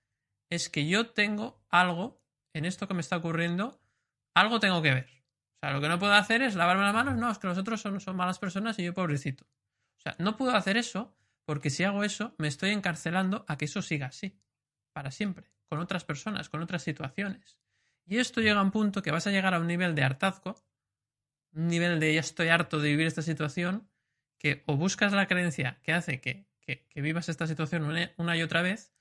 Speaker 1: es que yo tengo algo en esto que me está ocurriendo, algo tengo que ver. O sea, lo que no puedo hacer es lavarme las manos, no, es que los otros son, son malas personas y yo pobrecito. O sea, no puedo hacer eso porque si hago eso me estoy encarcelando a que eso siga así, para siempre, con otras personas, con otras situaciones. Y esto llega a un punto que vas a llegar a un nivel de hartazgo un nivel de ya estoy harto de vivir esta situación, que o buscas la creencia que hace que, que, que vivas esta situación una, y otra vez,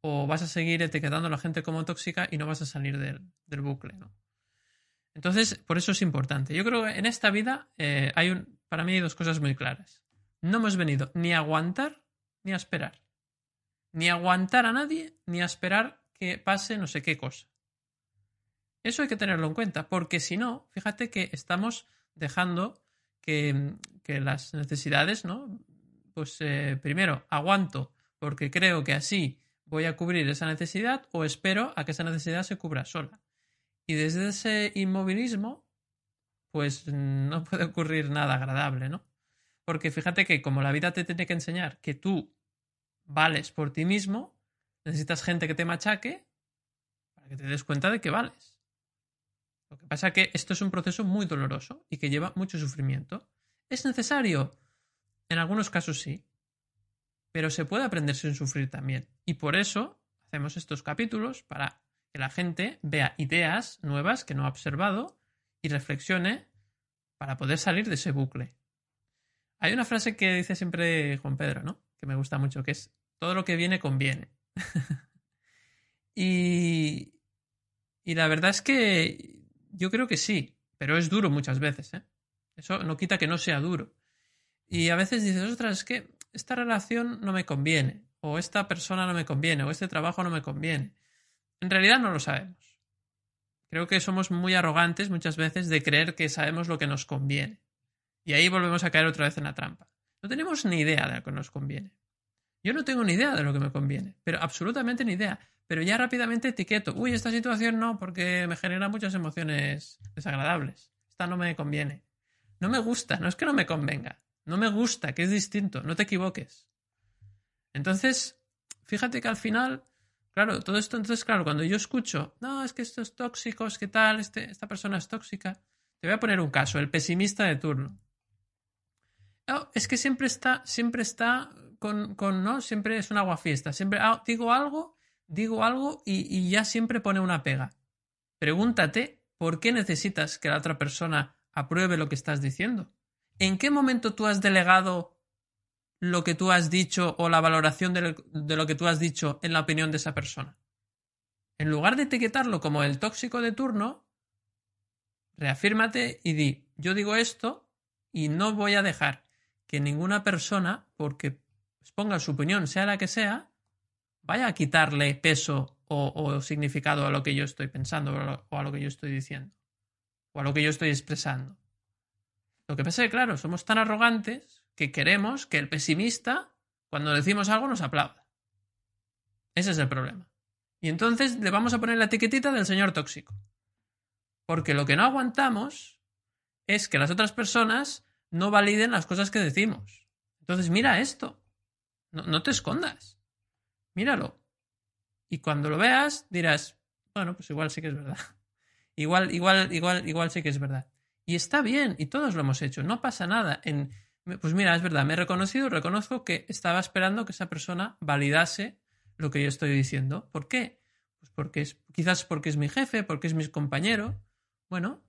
Speaker 1: o vas a seguir etiquetando a la gente como tóxica y no vas a salir del, del bucle. ¿no? Entonces, por eso es importante. Yo creo que en esta vida eh, hay un, para mí hay dos cosas muy claras. No hemos venido ni a aguantar ni a esperar. Ni aguantar a nadie, ni a esperar que pase no sé qué cosa. Eso hay que tenerlo en cuenta, porque si no, fíjate que estamos dejando que, que las necesidades, ¿no? Pues eh, primero, aguanto porque creo que así voy a cubrir esa necesidad o espero a que esa necesidad se cubra sola. Y desde ese inmovilismo, pues no puede ocurrir nada agradable, ¿no? Porque fíjate que como la vida te tiene que enseñar que tú vales por ti mismo, necesitas gente que te machaque para que te des cuenta de que vales. Lo que pasa es que esto es un proceso muy doloroso y que lleva mucho sufrimiento. ¿Es necesario? En algunos casos sí. Pero se puede aprender sin sufrir también. Y por eso hacemos estos capítulos para que la gente vea ideas nuevas que no ha observado y reflexione para poder salir de ese bucle. Hay una frase que dice siempre Juan Pedro, ¿no? Que me gusta mucho, que es todo lo que viene conviene. *laughs* y, y la verdad es que yo creo que sí, pero es duro muchas veces. ¿eh? Eso no quita que no sea duro. Y a veces dices, ostras, es que esta relación no me conviene, o esta persona no me conviene, o este trabajo no me conviene. En realidad no lo sabemos. Creo que somos muy arrogantes muchas veces de creer que sabemos lo que nos conviene. Y ahí volvemos a caer otra vez en la trampa. No tenemos ni idea de lo que nos conviene. Yo no tengo ni idea de lo que me conviene, pero absolutamente ni idea pero ya rápidamente etiqueto, uy, esta situación no, porque me genera muchas emociones desagradables. Esta no me conviene. No me gusta, no es que no me convenga. No me gusta, que es distinto, no te equivoques. Entonces, fíjate que al final, claro, todo esto, entonces, claro, cuando yo escucho, no, es que esto es tóxico, es que tal, este, esta persona es tóxica, te voy a poner un caso, el pesimista de turno. Oh, es que siempre está, siempre está con, ¿no? Siempre es un agua fiesta. Siempre ah, digo algo digo algo y, y ya siempre pone una pega. Pregúntate por qué necesitas que la otra persona apruebe lo que estás diciendo. ¿En qué momento tú has delegado lo que tú has dicho o la valoración de lo, de lo, que tú has dicho en la opinión de esa persona? En lugar de etiquetarlo como el tóxico de turno, reafírmate y di, yo digo esto y no voy a dejar que ninguna persona, porque ponga su opinión, sea la que sea, vaya a quitarle peso o, o, significado a lo que yo estoy pensando o a lo que yo estoy diciendo o a lo que yo estoy expresando. Lo que pasa es que, claro, somos tan arrogantes que queremos que el pesimista, cuando decimos algo, nos aplauda. Ese es el problema. Y entonces le vamos a poner la etiquetita del señor tóxico. Porque lo que no aguantamos es que las otras personas no validen las cosas que decimos. Entonces, mira esto. No, no te escondas míralo. Y cuando lo veas dirás, bueno, pues igual sí que es verdad. *laughs* igual, igual, igual, igual sí que es verdad. Y está bien, y todos lo hemos hecho, no pasa nada. En, pues mira, es verdad, me he reconocido, reconozco que estaba esperando que esa persona validase lo que yo estoy diciendo. ¿Por qué? Pues porque es, quizás porque es mi jefe, porque es mi compañero. Bueno,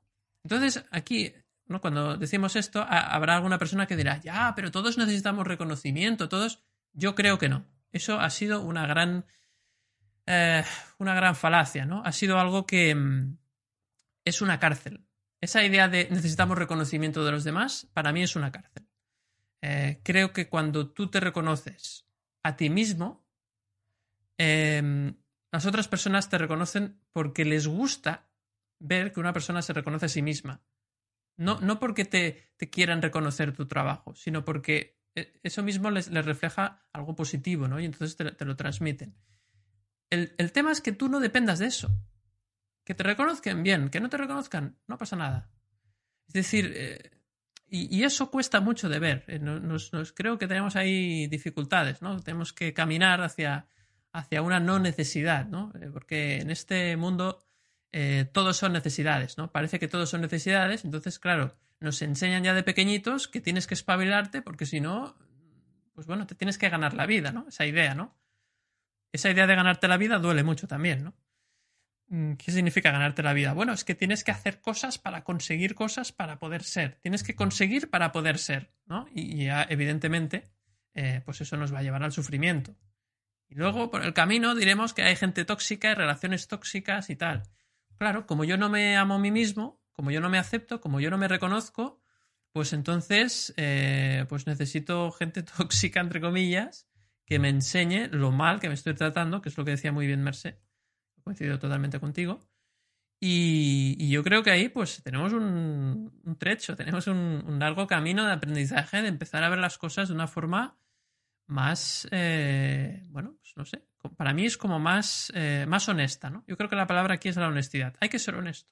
Speaker 1: entonces aquí, ¿no? cuando decimos esto, habrá alguna persona que dirá, ya, pero todos necesitamos reconocimiento, todos. Yo creo que no. Eso ha sido una gran. Eh, una gran falacia, ¿no? Ha sido algo que mm, es una cárcel. Esa idea de necesitamos reconocimiento de los demás, para mí es una cárcel. Eh, creo que cuando tú te reconoces a ti mismo, em, las otras personas te reconocen porque les gusta ver que una persona se reconoce a sí misma. No, no porque te, quieran reconocer tu trabajo, sino porque eh, eso mismo les, refleja algo positivo, ¿no? Y entonces te, lo transmiten. El, el, tema es que tú no dependas de eso. Que te reconozcan bien, que no te reconozcan, no pasa nada. Es decir, eh, y, eso cuesta mucho de ver. Eh, nos, creo que tenemos ahí dificultades, ¿no? Tenemos que caminar hacia, hacia una no necesidad, ¿no? Eh, porque en este mundo eh, todos son necesidades, ¿no? Parece que todos son necesidades, entonces, claro, nos enseñan ya de pequeñitos que tienes que espabilarte porque si no, pues bueno, te tienes que ganar la vida, ¿no? Esa idea, ¿no? Esa idea de ganarte la vida duele mucho también, ¿no? Mm, ¿Qué significa ganarte la vida? Bueno, es que tienes que hacer cosas para conseguir cosas para poder ser. Tienes que conseguir para poder ser, ¿no? Y, evidentemente, eh, pues eso nos va a llevar al sufrimiento. Y luego, por el camino, diremos que hay gente tóxica y relaciones tóxicas y tal. Claro, como yo no me amo a mí mismo, como yo no me acepto, como yo no me reconozco, pues entonces, eh, pues necesito gente *laughs* tóxica, entre comillas, que me enseñe lo mal que me estoy tratando, que es lo que decía muy bien Merced coincido totalmente contigo. Y, yo creo que ahí pues tenemos un, trecho, tenemos un, largo camino de aprendizaje, de empezar a ver las cosas de una forma más, eh, bueno, pues no sé, para mí es como más, eh, más honesta, ¿no? Yo creo que la palabra aquí es la honestidad. Hay que ser honesto.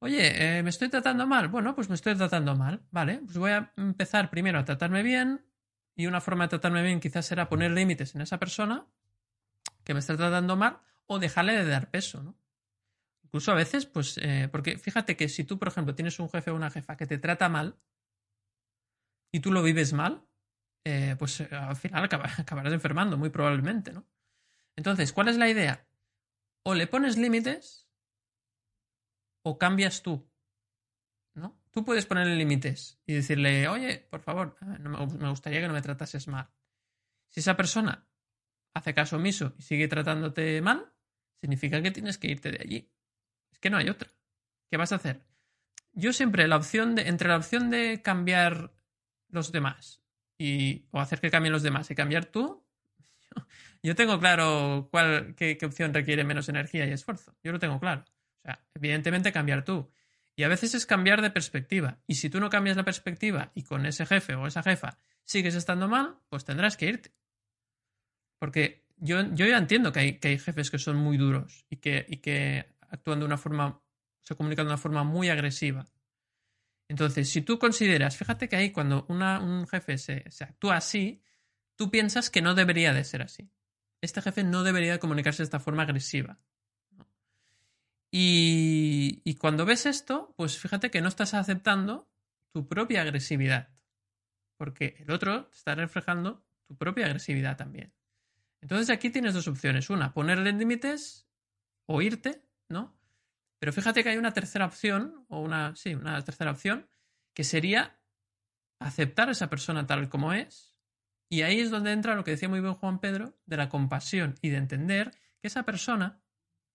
Speaker 1: Oye, eh, ¿me estoy tratando mal? Bueno, pues me estoy tratando mal, ¿vale? Pues voy a empezar primero a tratarme bien y una forma de tratarme bien quizás será poner límites en esa persona que me está tratando mal o dejarle de dar peso, ¿no? Incluso a veces, pues, porque fíjate que si tú, por ejemplo, tienes un jefe o una jefa que te trata mal y tú lo vives mal, eh, pues eh, al final *laughs* acabarás enfermando, muy probablemente, ¿no? Entonces, ¿cuál es la idea? O le pones límites o cambias tú, ¿no? Tú puedes ponerle límites y decirle, oye, por favor, me gustaría que no me tratases mal. Si esa persona hace caso omiso y sigue tratándote mal, significa que tienes que irte de allí. Es que no hay otra. ¿Qué vas a hacer? Yo siempre la opción de, entre la opción de cambiar los demás y, o hacer que cambien los demás y cambiar tú, *laughs* yo tengo claro cuál, qué, qué opción requiere menos energía y esfuerzo. Yo lo tengo claro. O sea, evidentemente cambiar tú. Y a veces es cambiar de perspectiva. Y si tú no cambias la perspectiva y con ese jefe o esa jefa sigues estando mal, pues tendrás que irte. Porque yo, yo ya entiendo que hay, que hay jefes que son muy duros y que, y que actúan de una forma, se comunican de una forma muy agresiva. Entonces, si tú consideras, fíjate que ahí cuando un jefe se, actúa así, tú piensas que no debería de ser así. Este jefe no debería de comunicarse de esta forma agresiva. Y, y cuando ves esto, pues fíjate que no estás aceptando tu propia agresividad. Porque el otro te está reflejando tu propia agresividad también. Entonces aquí tienes dos opciones. Una, ponerle límites o irte, ¿no? Pero fíjate que hay una tercera opción, o una, sí, una tercera opción, que sería aceptar a esa persona tal como es. Y ahí es donde entra lo que decía muy bien Juan Pedro, de la compasión y de entender que esa persona,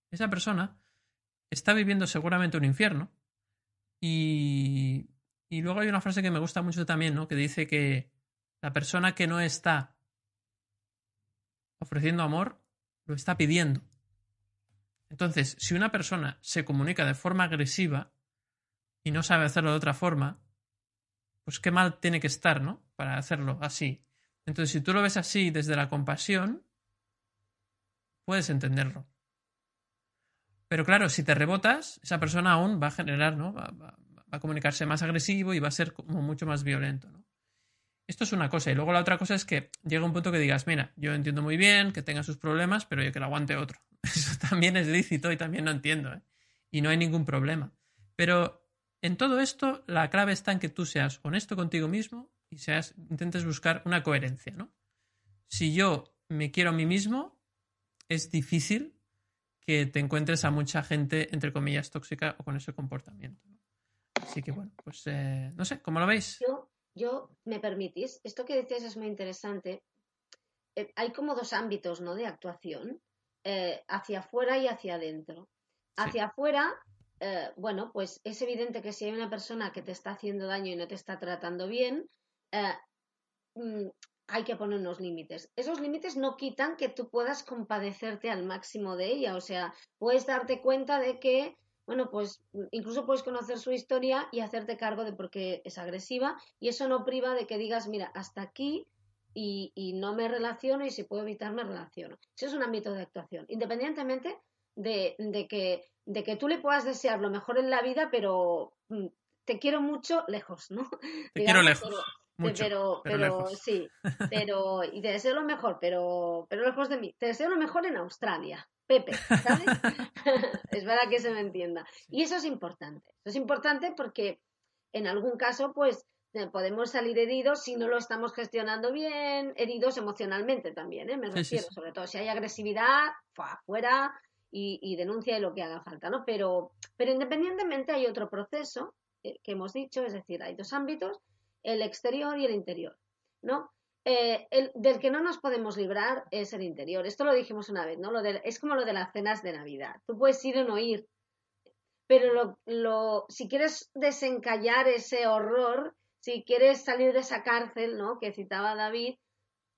Speaker 1: esa persona, está viviendo seguramente un infierno. Y, y luego hay una frase que me gusta mucho también, ¿no? Que dice que la persona que no está ofreciendo amor, lo está pidiendo. Entonces, si una persona se comunica de forma agresiva y no sabe hacerlo de otra forma, pues qué mal tiene que estar, ¿no? Para hacerlo así. Entonces, si tú lo ves así desde la compasión, puedes entenderlo. Pero claro, si te rebotas, esa persona aún va a generar, ¿no? Va, va a comunicarse más agresivo y va a ser como mucho más violento, ¿no? Esto es una cosa. Y luego la otra cosa es que llega un punto que digas, mira, yo entiendo muy bien que tenga sus problemas, pero yo que lo aguante otro. *laughs* Eso también es lícito y también lo entiendo. ¿eh? Y no hay ningún problema. Pero en todo esto, la clave está en que tú seas honesto contigo mismo y seas, intentes buscar una coherencia, ¿no? Si yo me quiero a mí mismo, es difícil que te encuentres a mucha gente, entre comillas, tóxica o con ese comportamiento. Así que bueno, pues eh, no sé, ¿cómo lo veis?
Speaker 3: Yo, yo, ¿me permitís? Esto que decías es muy interesante. Eh, hay como dos ámbitos, ¿no? De actuación, eh, hacia afuera y hacia adentro. Hacia afuera, bueno, pues es evidente que si hay una persona que te está haciendo daño y no te está tratando bien, mm, hay que poner unos límites. Esos límites no quitan que tú puedas compadecerte al máximo de ella, o sea, puedes darte cuenta de que, bueno, pues incluso puedes conocer su historia y hacerte cargo de por qué es agresiva y eso no priva de que digas, mira, hasta aquí y, no me relaciono y si puedo evitar me relaciono. Ese es un ámbito de actuación, independientemente de, que, de que tú le puedas desear lo mejor en la vida, pero mm, te quiero mucho lejos, ¿no?
Speaker 1: Te quiero lejos
Speaker 3: pero, pero, sí, pero, y te deseo lo mejor, pero, pero lejos de mí. Te deseo lo mejor en Australia, Pepe, ¿sabes? *laughs* es verdad que se me entienda. Y eso es importante. Eso es importante porque en algún caso, pues, eh, podemos salir heridos si no lo estamos gestionando bien, heridos emocionalmente también, ¿eh? Me refiero, sobre todo si hay agresividad, fuera y, y, denuncia de lo que haga falta, ¿no? Pero, pero independientemente hay otro proceso eh, que hemos dicho, es decir, hay dos ámbitos el exterior y el interior, ¿no? Eh, el, del que no nos podemos librar es el interior. Esto lo dijimos una vez, ¿no? Lo es como lo de las cenas de Navidad. Tú puedes ir o no ir, pero lo, si quieres desencallar ese horror, si quieres salir de esa cárcel, ¿no? Que citaba David,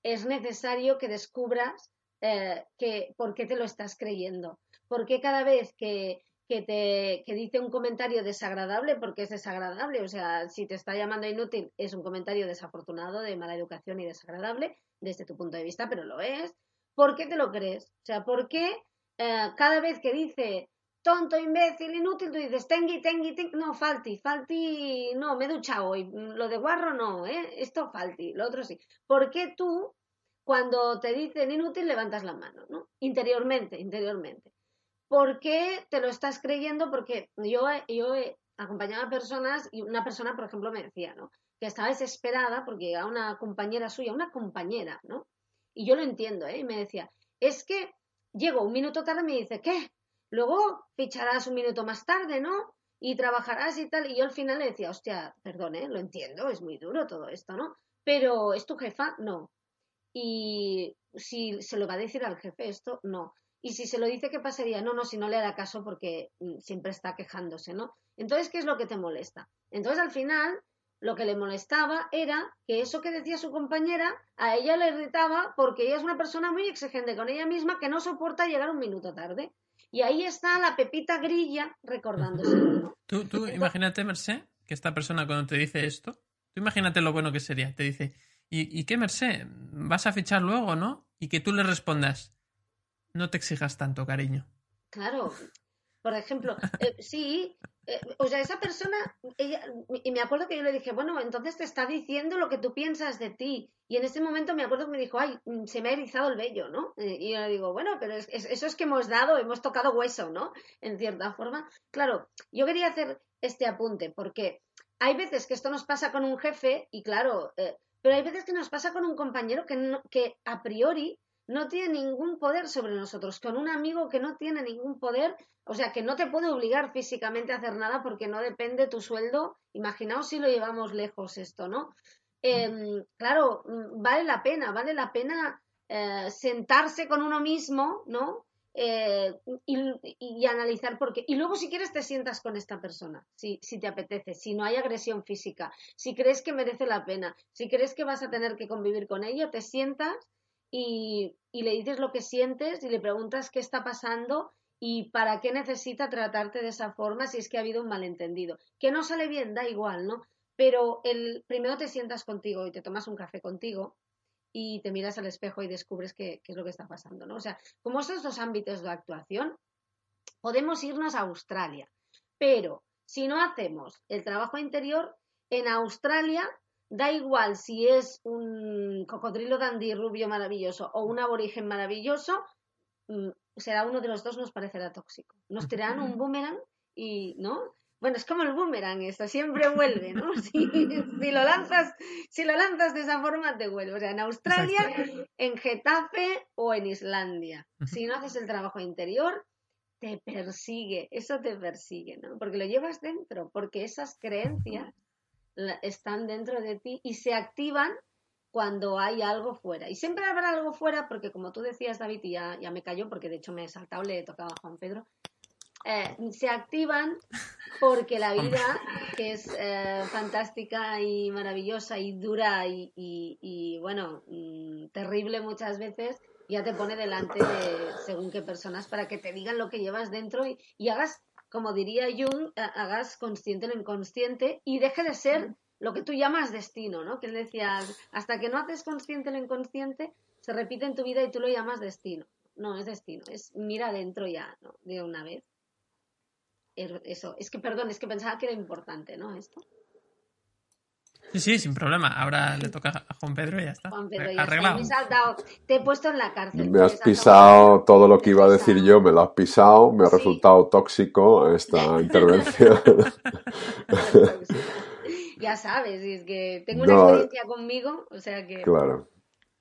Speaker 3: es necesario que descubras eh, que, por qué te lo estás creyendo. Porque cada vez que que te que dice un comentario desagradable porque es desagradable, o sea, si te está llamando inútil es un comentario desafortunado, de mala educación y desagradable desde tu punto de vista, pero lo es. ¿Por qué te lo crees? O sea, ¿por qué eh, cada vez que dice tonto, imbécil, inútil, tú dices tengui, tengui, no, falti, falti, no, me he duchado hoy, lo de guarro no, ¿eh? esto falti, lo otro sí. ¿Por qué tú, cuando te dicen inútil, levantas la mano, ¿no? Interiormente, interiormente. ¿Por qué te lo estás creyendo? Porque yo, he acompañado a personas y una persona, por ejemplo, me decía, ¿no? Que estaba desesperada porque llegaba una compañera suya, una compañera, ¿no? Y yo lo entiendo, ¿eh? Y me decía, es que llego un minuto tarde y me dice, ¿qué? Luego ficharás un minuto más tarde, ¿no? Y trabajarás y tal. Y yo al final le decía, hostia, perdón, ¿eh? Lo entiendo, es muy duro todo esto, ¿no? Pero ¿es tu jefa? No. Y si se lo va a decir al jefe esto, no. Y si se lo dice, ¿qué pasaría? No, no, si no le da caso porque mm, siempre está quejándose, ¿no? Entonces, ¿qué es lo que te molesta? Entonces, al final, lo que le molestaba era que eso que decía su compañera a ella le irritaba porque ella es una persona muy exigente con ella misma que no soporta llegar un minuto tarde. Y ahí está la pepita grilla recordándose.
Speaker 1: Tú, tú imagínate, Merced, que esta persona cuando te dice esto, tú imagínate lo bueno que sería. Te dice, ¿y, ¿y qué, Merced? ¿Vas a fichar luego, no? Y que tú le respondas, no te exijas tanto, cariño.
Speaker 3: Claro. Por ejemplo, eh, sí, eh, o sea, esa persona, ella, y me acuerdo que yo le dije, bueno, entonces te está diciendo lo que tú piensas de ti. Y en ese momento me acuerdo que me dijo, ay, mm, se me ha erizado el vello, ¿no? Eh, y yo le digo, bueno, pero eso es que hemos dado, hemos tocado hueso, ¿no? En cierta forma. Claro, yo quería hacer este apunte porque hay veces que esto nos pasa con un jefe y claro, pero hay veces que nos pasa con un compañero que, que a priori no tiene ningún poder sobre nosotros, con un amigo que no tiene ningún poder, o sea, que no te puede obligar físicamente a hacer nada porque no depende tu sueldo. Imaginaos si lo llevamos lejos esto, ¿no? Em, claro, vale la pena, vale la pena eh, sentarse con uno mismo, ¿no? Eh, y, analizar por qué. Y luego, si quieres, te sientas con esta persona, si, si te apetece, si no hay agresión física, si crees que merece la pena, si crees que vas a tener que convivir con ella, te sientas y, le dices lo que sientes y le preguntas qué está pasando y para qué necesita tratarte de esa forma si es que ha habido un malentendido. Que no sale bien, da igual, ¿no? Pero el, primero te sientas contigo y te tomas un café contigo y te miras al espejo y descubres qué, qué es lo que está pasando, ¿no? O sea, como estos dos ámbitos de actuación, podemos irnos a Australia, pero si no hacemos el trabajo interior, en Australia da igual si es un cocodrilo dandy rubio maravilloso o un aborigen maravilloso, mm, será uno de los dos nos parecerá tóxico. Nos tirarán un *laughs* boomerang y, ¿no? Bueno, es como el boomerang, esto siempre vuelve, ¿no? *laughs* Si, lo lanzas, si lo lanzas de esa forma, te vuelve. O sea, en Australia, en Getafe o en Islandia. Si no haces el trabajo interior, te persigue, eso te persigue, ¿no? Porque lo llevas dentro, porque esas creencias están dentro de ti y se activan cuando hay algo fuera. Y siempre habrá algo fuera, porque como tú decías, David, y ya, me cayó, porque de hecho me he saltado, le he tocado a Juan Pedro, eh, se activan porque la vida, que es eh, fantástica y maravillosa y dura y, bueno, mm, terrible muchas veces, ya te pone delante de según qué personas para que te digan lo que llevas dentro y, hagas, como diría Jung, hagas consciente lo inconsciente y deje de ser lo que tú llamas destino, ¿no? Que él decía, hasta que no haces consciente lo inconsciente, se repite en tu vida y tú lo llamas destino. No, es destino, es mira adentro ya, ¿no? De una vez. Eso, es que perdón, es que pensaba que era importante, ¿no? Esto.
Speaker 1: Sí, sí, sin problema. Ahora le toca a Juan Pedro y ya está.
Speaker 3: Juan Pedro, ya Arreglado. Está. Te he puesto en la cárcel.
Speaker 2: Me has pisado todo lo que iba a decir yo, me lo has pisado, me ha resultado tóxico esta *laughs* intervención. *laughs*
Speaker 3: ya sabes, es que tengo una experiencia conmigo, o sea que...
Speaker 2: Claro.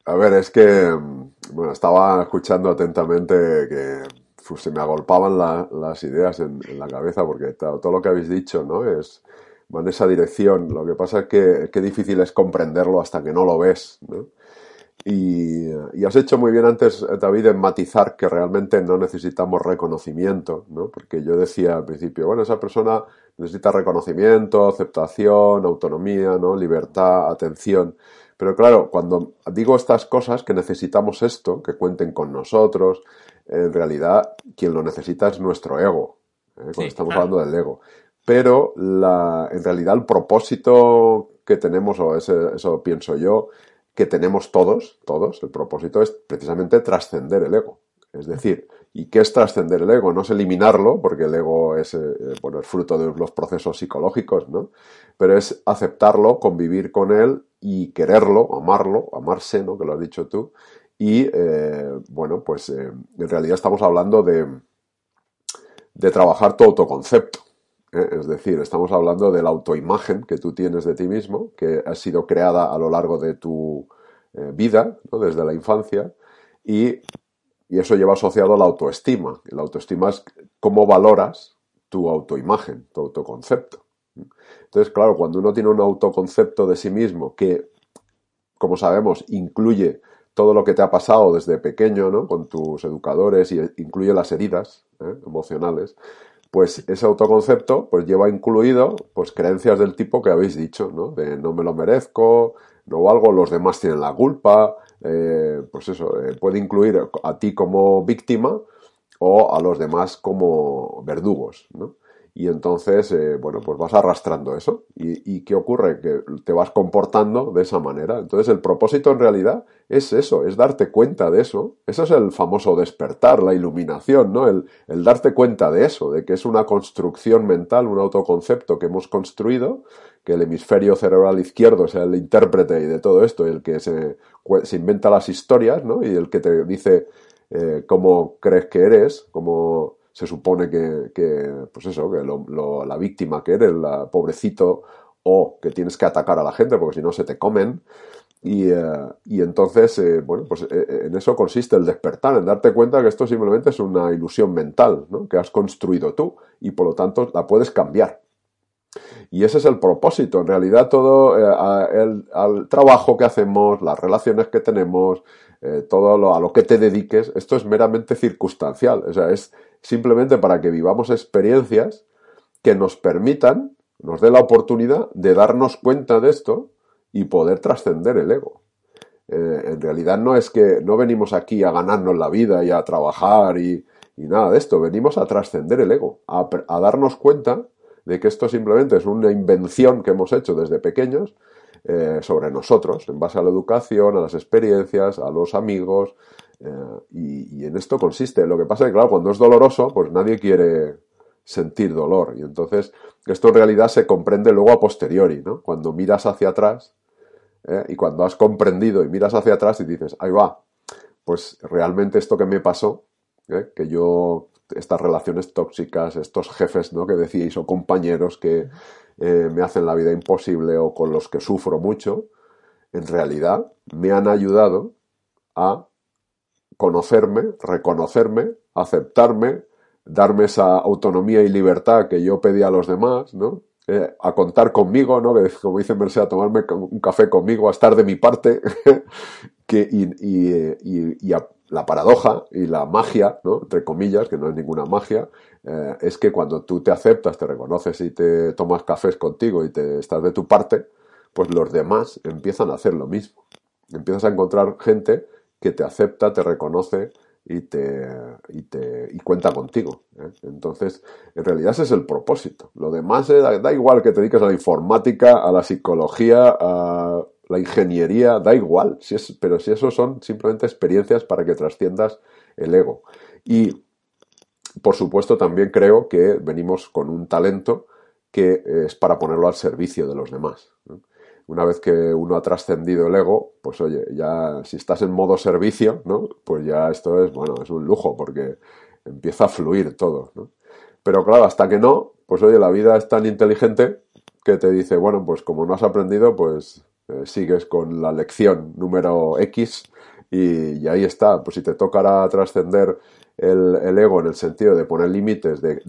Speaker 2: A ver, es que, bueno, estaba escuchando atentamente que se me agolpaban las ideas en, la cabeza porque todo, lo que habéis dicho, ¿no? Es, va en esa dirección. Lo que pasa es que, qué difícil es comprenderlo hasta que no lo ves, ¿no? Y, y, has hecho muy bien antes, David, en matizar que realmente no necesitamos reconocimiento, ¿no? Porque yo decía al principio, bueno, esa persona necesita reconocimiento, aceptación, autonomía, ¿no? Libertad, atención. Pero claro, cuando digo estas cosas, que necesitamos esto, que cuenten con nosotros, en realidad quien lo necesita es nuestro ego, ¿eh? cuando estamos hablando del ego. Pero en realidad el propósito que tenemos, o eso pienso yo, que tenemos todos, todos, el propósito es precisamente trascender el ego. Es decir, ¿y qué es trascender el ego? No es eliminarlo, porque el ego es, eh, bueno, es fruto de los procesos psicológicos, ¿no? Pero es aceptarlo, convivir con él y quererlo, amarlo, amarse, ¿no? Que lo has dicho tú, y eh, bueno, pues eh, en realidad estamos hablando de, de trabajar tu autoconcepto. ¿Eh? Es decir, estamos hablando de la autoimagen que tú tienes de ti mismo, que ha sido creada a lo largo de tu vida, desde la infancia, y, eso lleva asociado a la autoestima. la autoestima es cómo valoras tu autoimagen, tu autoconcepto. Entonces, claro, cuando uno tiene un autoconcepto de sí mismo que, como sabemos, incluye todo lo que te ha pasado desde pequeño, ¿no? Con tus educadores y incluye las heridas ¿eh? emocionales, pues ese autoconcepto pues lleva incluido pues creencias del tipo que habéis dicho, ¿no? De no me lo merezco, no algo, los demás tienen la culpa, eh, pues eso, eh, puede incluir a ti como víctima o a los demás como verdugos, ¿no? Y entonces, eh, bueno, pues vas arrastrando eso. ¿Y, ¿Y, qué ocurre? Que te vas comportando de esa manera. Entonces el propósito en realidad es eso, es darte cuenta de eso. Ese es el famoso despertar, la iluminación, ¿no? El, el darte cuenta de eso, de que es una construcción mental, un autoconcepto que hemos construido, que el hemisferio cerebral izquierdo sea el intérprete y de todo esto, el que se, se inventa las historias, ¿no? Y el que te dice eh, cómo crees que eres, cómo se supone que, pues eso, que lo, la víctima que eres, la pobrecito, o que tienes que atacar a la gente porque si no se te comen. Y, eh, y entonces, eh, bueno, pues eh, en eso consiste el despertar, en darte cuenta que esto simplemente es una ilusión mental. Que has construido tú y por lo tanto la puedes cambiar. Y ese es el propósito. En realidad, todo el, el, trabajo que hacemos, las relaciones que tenemos, todo lo, a lo que te dediques, esto es meramente circunstancial. O sea, es, simplemente para que vivamos experiencias que nos permitan, nos dé la oportunidad de darnos cuenta de esto y poder trascender el ego. Eh, en realidad no es que no venimos aquí a ganarnos la vida y a trabajar y, nada de esto, venimos a trascender el ego, a, darnos cuenta de que esto simplemente es una invención que hemos hecho desde pequeños eh, sobre nosotros, en base a la educación, a las experiencias, a los amigos, eh, y, en esto consiste. Lo que pasa es que, claro, cuando es doloroso, pues nadie quiere sentir dolor. Y entonces, esto en realidad se comprende luego a posteriori, ¿no? Cuando miras hacia atrás ¿eh? y cuando has comprendido y miras hacia atrás y dices, ahí va, pues realmente esto que me pasó, que yo estas relaciones tóxicas, estos jefes, ¿no? Que decíais, o compañeros que eh, me hacen la vida imposible o con los que sufro mucho, en realidad me han ayudado a conocerme, reconocerme, aceptarme, darme esa autonomía y libertad que yo pedí a los demás, ¿no? Eh, a contar conmigo, ¿no? Que, como dice Merced, a tomarme un café conmigo, a estar de mi parte, *laughs* que, y, la paradoja y la magia, ¿no? Entre comillas, que no es ninguna magia, eh, es que cuando tú te aceptas, te reconoces y te tomas cafés contigo y te estás de tu parte, pues los demás empiezan a hacer lo mismo. Empiezas a encontrar gente que te acepta, te reconoce y te, y te y cuenta contigo. ¿eh? Entonces, en realidad ese es el propósito. Lo demás da, igual que te dediques a la informática, a la psicología, a la ingeniería, da igual. Pero si eso son simplemente experiencias para que trasciendas el ego. Y, por supuesto, también creo que venimos con un talento que es para ponerlo al servicio de los demás una vez que uno ha trascendido el ego, pues oye, ya si estás en modo servicio, ¿no? Pues ya esto es, bueno, es un lujo porque empieza a fluir todo, ¿no? Pero claro, hasta que no, pues oye, la vida es tan inteligente que te dice, bueno, pues como no has aprendido, pues eh, sigues con la lección número X y, ahí está. Pues si te tocará trascender el, ego en el sentido de poner límites, de,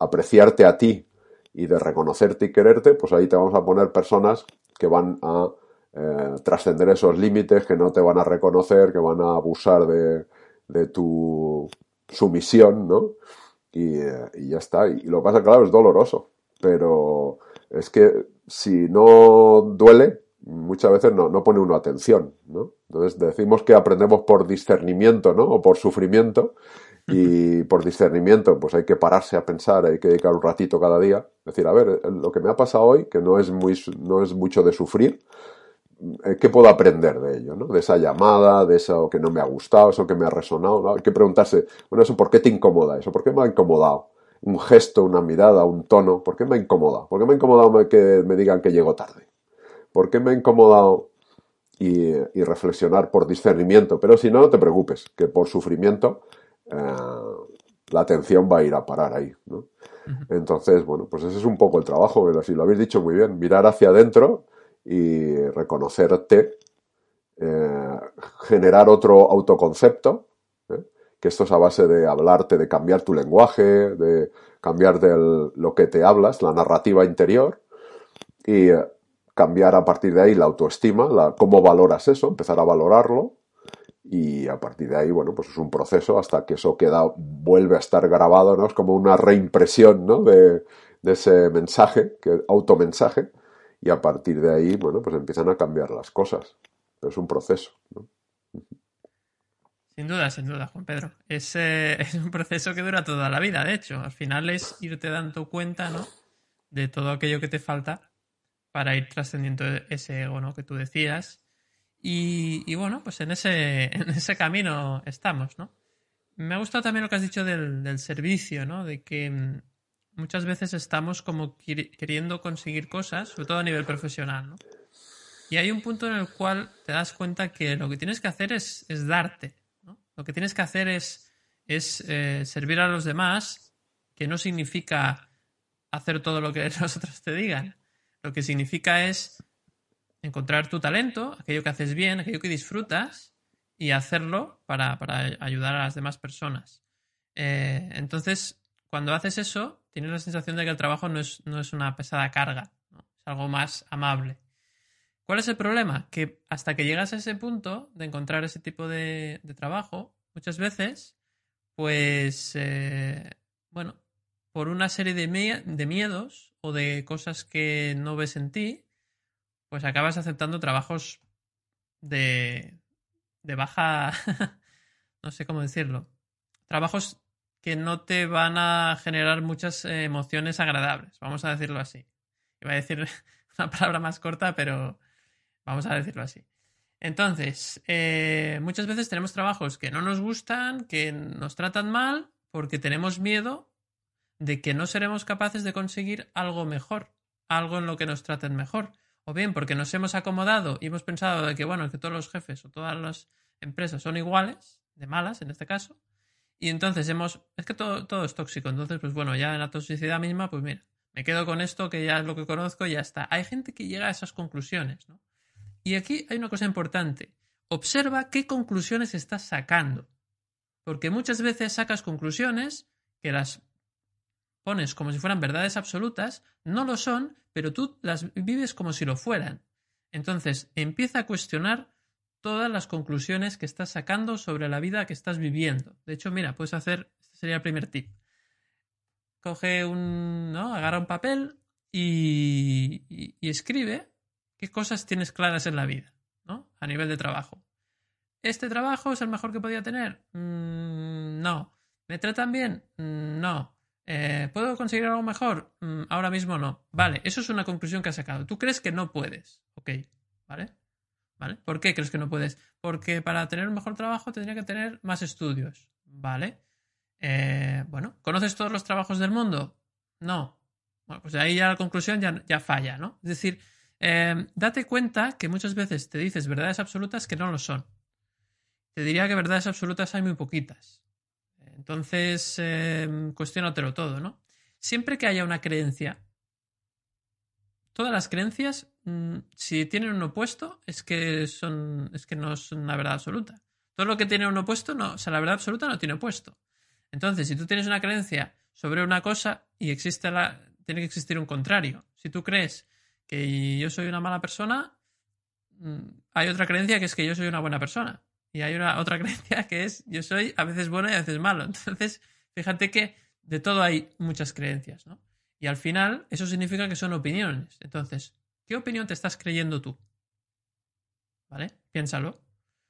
Speaker 2: apreciarte a ti y de reconocerte y quererte, pues ahí te vamos a poner personas que van a eh, trascender esos límites, que no te van a reconocer, que van a abusar de, tu sumisión, ¿no? Y, ya está. Y lo que pasa, claro, es doloroso, pero es que si no duele, muchas veces no, no pone uno atención, ¿no? Entonces decimos que aprendemos por discernimiento, ¿no? O por sufrimiento, y por discernimiento, pues hay que pararse a pensar, hay que dedicar un ratito cada día. Decir, a ver, lo que me ha pasado hoy, que no es, muy, no es mucho de sufrir, eh, ¿qué puedo aprender de ello? ¿no? De esa llamada, de eso que no me ha gustado, eso que me ha resonado. ¿no? Hay que preguntarse, bueno, eso, ¿por qué te incomoda eso? ¿Por qué me ha incomodado? Un gesto, una mirada, un tono, ¿por qué me ha incomodado? ¿Por qué me ha incomodado que me digan que llego tarde? ¿Por qué me ha incomodado y, y reflexionar por discernimiento? Pero si no, no te preocupes, que por sufrimiento eh, la atención va a ir a parar ahí. ¿no? Entonces, bueno, pues ese es un poco el trabajo, pero si lo habéis dicho muy bien, mirar hacia adentro y reconocerte, eh, generar otro autoconcepto, ¿eh? que esto es a base de hablarte, de cambiar tu lenguaje, de cambiar del, lo que te hablas, la narrativa interior, y cambiar a partir de ahí la autoestima, la, cómo valoras eso, empezar a valorarlo, y a partir de ahí, bueno, pues es un proceso hasta que eso queda, vuelve a estar grabado, ¿no? Es como una reimpresión, ¿no? De, ese mensaje, que automensaje, y a partir de ahí, bueno, pues empiezan a cambiar las cosas. Es un proceso, ¿no?
Speaker 1: Sin duda, sin duda, Juan Pedro. Es, *laughs* es un proceso que dura toda la vida, de hecho. Al final es irte dando cuenta, ¿no? De todo aquello que te falta para ir trascendiendo ese ego, ¿no? Que tú decías y, bueno, pues en ese, *laughs* en ese camino estamos, ¿no? Me ha gustado también lo que has dicho del, servicio, ¿no? De que mm, muchas veces estamos como queriendo conseguir cosas, sobre todo a nivel profesional, ¿no? Y hay un punto en el cual te das cuenta que lo que tienes que hacer es, es darte, ¿no? Lo que tienes que hacer es, es eh, servir a los demás, que no significa hacer todo lo que *laughs* los otros te digan. Lo que significa es encontrar tu talento, aquello que haces bien, aquello que disfrutas y hacerlo para, ayudar a las demás personas. Eh, entonces, cuando haces eso, tienes la sensación de que el trabajo no es, no es una pesada carga, es algo más amable. ¿Cuál es el problema? Que hasta que llegas a ese punto de encontrar ese tipo de, trabajo, muchas veces, pues, eh, bueno, por una serie de, miedos o de cosas que no ves en ti, pues acabas aceptando trabajos de, de baja, *laughs* no sé cómo decirlo, trabajos que no te van a generar muchas emociones agradables, vamos a decirlo así. Iba a decir *laughs* una palabra más corta, pero vamos a decirlo así. Entonces, eh, muchas veces tenemos trabajos que no nos gustan, que nos tratan mal, porque tenemos miedo de que no seremos capaces de conseguir algo mejor, algo en lo que nos traten mejor o bien porque nos hemos acomodado y hemos pensado de que, bueno, que todos los jefes o todas las empresas son iguales, de malas en este caso, Y entonces hemos, es que todo, todo es tóxico, entonces pues bueno, ya en la toxicidad misma, pues mira, me quedo con esto que ya es lo que conozco y ya está. Hay gente que llega a esas conclusiones, ¿no? Y aquí hay una cosa importante. Observa qué conclusiones estás sacando. Porque muchas veces sacas conclusiones que las pones como si fueran verdades absolutas, no lo son, pero tú las vives como si lo fueran. Entonces, empieza a cuestionar todas las conclusiones que estás sacando sobre la vida que estás viviendo. De hecho, mira, puedes hacer, este sería el primer tip. Coge un, ¿no? Agarra un papel y, escribe qué cosas tienes claras en la vida, ¿no? A nivel de trabajo. ¿Este trabajo es el mejor que podía tener? Mm, no. ¿Me tratan bien? Mm, no. Eh, ¿Puedo conseguir algo mejor? Mm, ahora mismo no. Vale, eso es una conclusión que has sacado. Tú crees que no puedes. Ok, ¿vale? ¿Vale? ¿Por qué crees que no puedes? Porque para tener un mejor trabajo tendría que tener más estudios. ¿Vale? Eh, bueno, ¿conoces todos los trabajos del mundo? No. Bueno, pues ahí ya la conclusión ya, ya falla, ¿no? Es decir, eh, date cuenta que muchas veces te dices verdades absolutas que no lo son. Te diría que verdades absolutas hay muy poquitas. Entonces, eh, cuestionatelo todo, ¿no? Siempre que haya una creencia, todas las creencias Mm, si tienen un opuesto, es que son. es que no es una verdad absoluta. Todo lo que tiene un opuesto, no, o sea, la verdad absoluta no tiene opuesto. Entonces, si tú tienes una creencia sobre una cosa y existe la. tiene que existir un contrario. Si tú crees que yo soy una mala persona, mm, hay otra creencia que es que yo soy una buena persona. Y hay una otra *laughs* creencia que es yo soy a veces bueno y a veces malo. Entonces, fíjate que de todo hay muchas creencias, ¿no? Y al final, eso significa que son opiniones. Entonces, ¿Qué opinión te estás creyendo tú? ¿Vale? Piénsalo.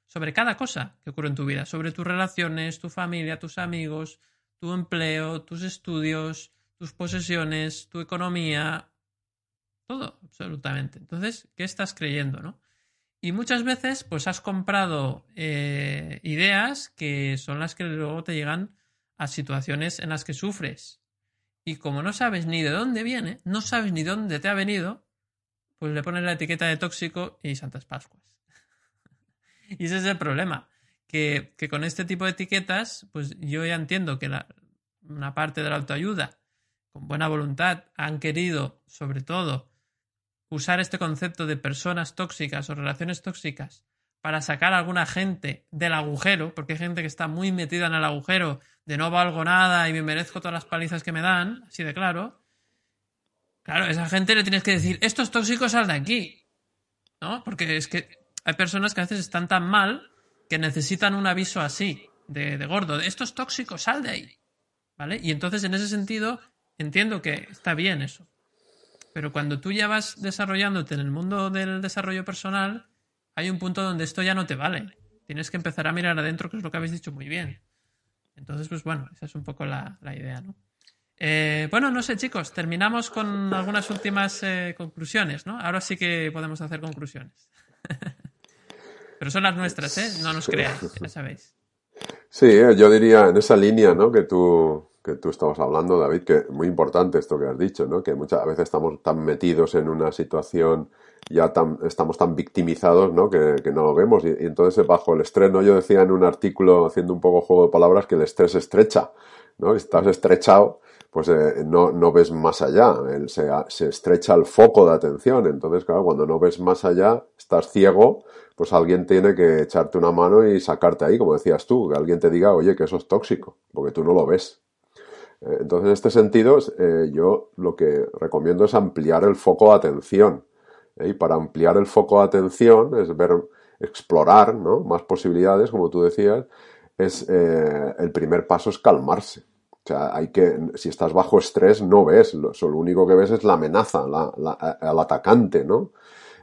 Speaker 1: Sobre cada cosa que ocurre en tu vida, sobre tus relaciones, tu familia, tus amigos, tu empleo, tus estudios, tus posesiones, tu economía, todo, absolutamente. Entonces, ¿qué estás creyendo, no? Y muchas veces, pues has comprado eh, ideas que son las que luego te llegan a situaciones en las que sufres. Y como no sabes ni de dónde viene, no sabes ni dónde te ha venido, pues le pones la etiqueta de tóxico y Santas Pascuas. *laughs* y ese es el problema. Que, con este tipo de etiquetas, pues yo ya entiendo que una parte de la autoayuda, con buena voluntad, han querido, sobre todo, usar este concepto de personas tóxicas o relaciones tóxicas para sacar a alguna gente del agujero, porque hay gente que está muy metida en el agujero de no valgo nada y me merezco todas las palizas que me dan, así de claro, Claro, esa gente le tienes que decir, estos tóxicos sal de aquí. ¿No? Porque es que hay personas que a veces están tan mal que necesitan un aviso así, de, gordo, de estos tóxicos, sal de ahí. ¿Vale? Y entonces, en ese sentido, entiendo que está bien eso. Pero cuando tú ya vas desarrollándote en el mundo del desarrollo personal, hay un punto donde esto ya no te vale. Tienes que empezar a mirar adentro, que es lo que habéis dicho muy bien. Entonces, pues bueno, esa es un poco la, idea, ¿no? Eh, bueno, no sé, chicos, terminamos con algunas últimas eh, conclusiones, ¿no? Ahora sí que podemos hacer conclusiones. *laughs* Pero son las nuestras, ¿eh? No nos creáis, ya sabéis.
Speaker 2: Sí, eh, yo diría en esa línea, ¿no? Que tú, que tú estabas hablando, David, que muy importante esto que has dicho, ¿no? Que muchas veces estamos tan metidos en una situación, ya tan, estamos tan victimizados, ¿no? Que, no lo vemos. Y, entonces, bajo el estrés, ¿no? Yo decía en un artículo, haciendo un poco juego de palabras, que el estrés estrecha, ¿no? Estás estrechado pues eh, no, no, ves más allá, se, se, estrecha el foco de atención. Entonces, claro, cuando no ves más allá, estás ciego, pues alguien tiene que echarte una mano y sacarte ahí, como decías tú, que alguien te diga, oye, que eso es tóxico, porque tú no lo ves. Eh, entonces, en este sentido, eh, yo lo que recomiendo es ampliar el foco de atención. Y para ampliar el foco de atención es ver, explorar ¿no? más posibilidades, como tú decías, es el primer paso es calmarse sea, hay que, si estás bajo estrés no ves, lo, lo único que ves es la amenaza, la, al atacante, ¿no?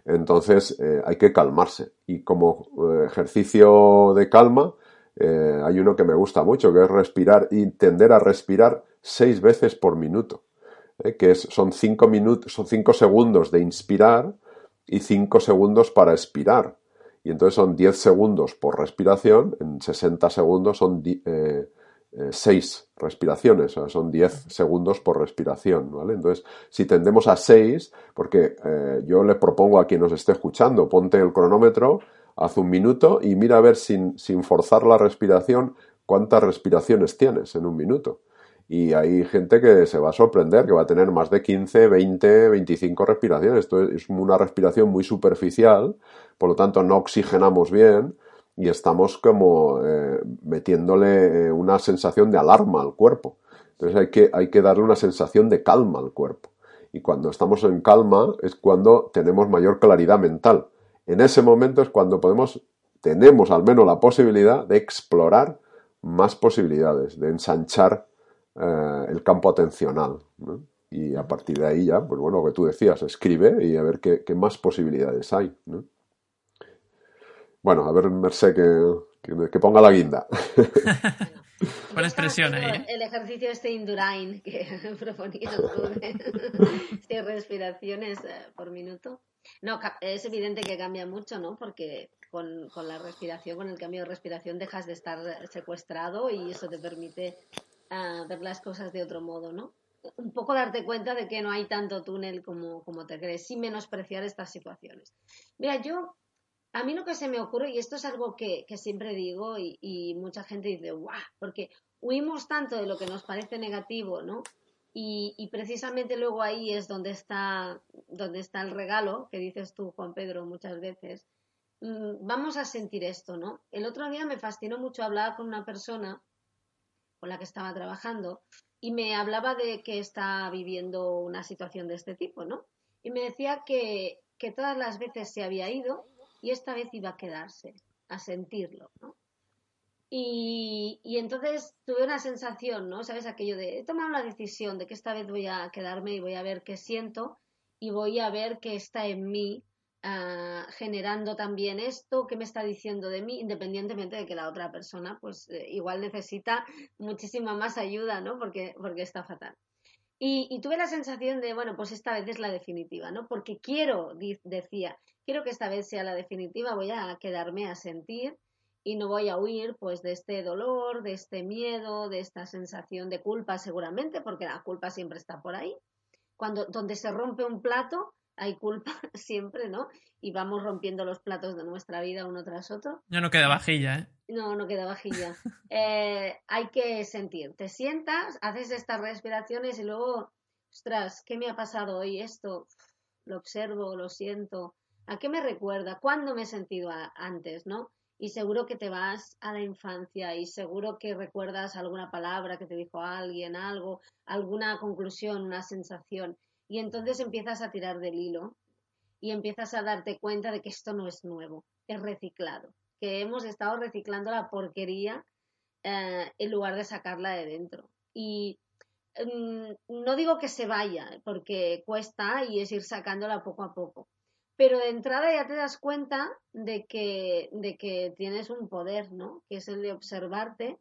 Speaker 2: Entonces eh, hay que calmarse. Y como eh, ejercicio de calma, eh, hay uno que me gusta mucho, que es respirar y tender a respirar seis veces por minuto. que es, son cinco minutos, son cinco segundos de inspirar y cinco segundos para expirar. Y entonces son 10 segundos por respiración, en 60 segundos son 6 eh, respiraciones, o sea, son 10 segundos por respiración, ¿vale? Entonces, si tendemos a 6, porque eh, yo le propongo a quien nos esté escuchando, ponte el cronómetro, haz un minuto y mira a ver sin, sin forzar la respiración cuántas respiraciones tienes en un minuto. Y hay gente que se va a sorprender, que va a tener más de 15, 20, 25 respiraciones. Esto es una respiración muy superficial, por lo tanto no oxigenamos bien y estamos como eh, metiéndole eh, una sensación de alarma al cuerpo. Entonces hay que, hay que darle una sensación de calma al cuerpo. Y cuando estamos en calma es cuando tenemos mayor claridad mental. En ese momento es cuando podemos, tenemos al menos la posibilidad de explorar más posibilidades, de ensanchar eh, el campo atencional. Y a partir de ahí ya, pues bueno, lo que tú decías, escribe y a ver qué, más posibilidades hay. Bueno, a ver, Merced, que, que, ponga la guinda. *laughs*
Speaker 1: Buena expresión ahí.
Speaker 3: ¿eh? El ejercicio este Indurain que *laughs* proponías *laughs* tú de, respiraciones eh, por minuto. No, es evidente que cambia mucho, ¿no? Porque con, con, la respiración, con el cambio de respiración, dejas de estar secuestrado y eso te permite a ver las cosas de otro modo, ¿no? Un poco darte cuenta de que no hay tanto túnel como, como te crees, sin menospreciar estas situaciones. Mira, yo, a mí lo que se me ocurre, y esto es algo que, que siempre digo, y, y, mucha gente dice, ¡guau! Porque huimos tanto de lo que nos parece negativo, ¿no? Y, y, precisamente luego ahí es donde está, donde está el regalo, que dices tú, Juan Pedro, muchas veces. Mm, vamos a sentir esto, ¿no? El otro día me fascinó mucho hablar con una persona con la que estaba trabajando y me hablaba de que está viviendo una situación de este tipo, ¿no? Y me decía que, que todas las veces se había ido y esta vez iba a quedarse, a sentirlo, ¿no? Y, entonces tuve una sensación, ¿no? ¿Sabes? Aquello de he tomado la decisión de que esta vez voy a quedarme y voy a ver qué siento y voy a ver qué está en mí Ah, generando también esto, qué me está diciendo de mí, independientemente de que la otra persona pues eh, igual necesita muchísima más ayuda, ¿no? Porque, porque está fatal. Y, tuve la sensación de, bueno, pues esta vez es la definitiva, ¿no? Porque quiero, decía, quiero que esta vez sea la definitiva, voy a quedarme a sentir y no voy a huir pues de este dolor, de este miedo, de esta sensación de culpa seguramente, porque la culpa siempre está por ahí. Cuando donde se rompe un plato, hay culpa *laughs* siempre, ¿no? Y vamos rompiendo los platos de nuestra vida uno tras otro.
Speaker 1: Ya no queda vajilla, ¿eh?
Speaker 3: No, no queda vajilla. *laughs* Eh, hay que sentir. Te sientas, haces estas respiraciones y luego, ostras, ¿qué me ha pasado hoy esto? Lo observo, lo siento. ¿A qué me recuerda? ¿Cuándo me he sentido antes, no? Y seguro que te vas a la infancia y seguro que recuerdas alguna palabra que te dijo alguien, algo, alguna conclusión, una sensación y entonces empiezas a tirar del hilo y empiezas a darte cuenta de que esto no es nuevo, es reciclado, que hemos estado reciclando la porquería eh, en lugar de sacarla de dentro. Y mm, no digo que se vaya, porque cuesta y es ir sacándola poco a poco. Pero de entrada ya te das cuenta de que, de que tienes un poder, ¿no? Que es el de observarte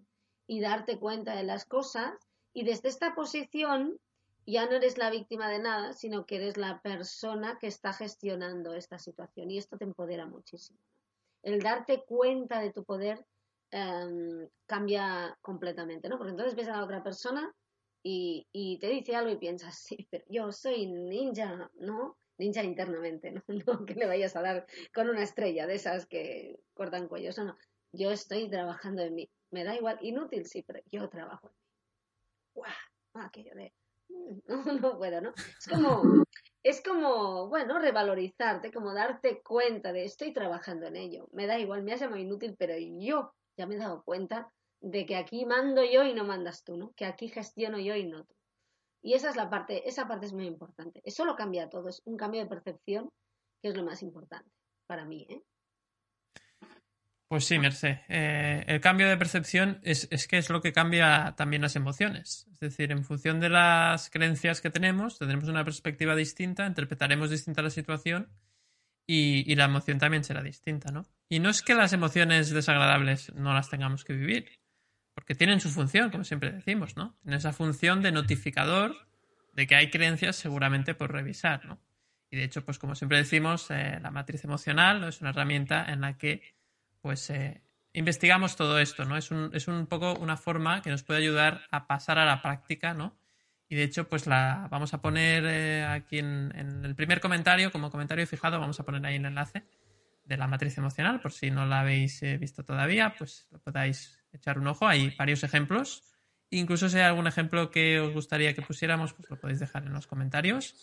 Speaker 3: y darte cuenta de las cosas. Y desde esta posición ya no eres la víctima de nada, sino que eres la persona que está gestionando esta situación y esto te empodera muchísimo. El darte cuenta de tu poder em, cambia completamente, ¿no? Porque entonces ves a la otra persona y, y, te dice algo y piensas, sí, pero yo soy ninja, ¿no? Ninja internamente, ¿no? *laughs* No que le vayas a dar con una estrella de esas que cortan cuellos, no, no. Yo estoy trabajando en mí. Me da igual, inútil, sí, pero yo trabajo en mí. ¡Guau! Aquello de *laughs* no, no puedo, ¿no? Es como, es como, bueno, revalorizarte, como darte cuenta de estoy trabajando en ello. Me da igual, me has llamado inútil, pero yo ya me he dado cuenta de que aquí mando yo y no mandas tú, ¿no? Que aquí gestiono yo y no tú. Y esa es la parte, esa parte es muy importante. Eso lo cambia todo, es un cambio de percepción que es lo más importante para mí, ¿eh?
Speaker 1: Pues sí, Merced. Eh, el cambio de percepción es, que es lo que cambia también las emociones. Es decir, en función de las creencias que tenemos, tendremos una perspectiva distinta, interpretaremos distinta la situación y, la emoción también será distinta, ¿no? Y no es que las emociones desagradables no las tengamos que vivir, porque tienen su función, como siempre decimos, ¿no? Tienen esa función de notificador de que hay creencias seguramente por revisar, ¿no? Y de hecho, pues como siempre decimos, eh, la matriz emocional es una herramienta en la que pues eh, investigamos todo esto, ¿no? Es un, es un poco una forma que nos puede ayudar a pasar a la práctica, ¿no? Y de hecho, pues la vamos a poner eh, aquí en, el primer comentario, como comentario fijado, vamos a poner ahí el enlace de la matriz emocional, por si no la habéis eh, visto todavía, pues lo podáis echar un ojo. Hay varios ejemplos. Incluso si hay algún ejemplo que os gustaría que pusiéramos, pues lo podéis dejar en los comentarios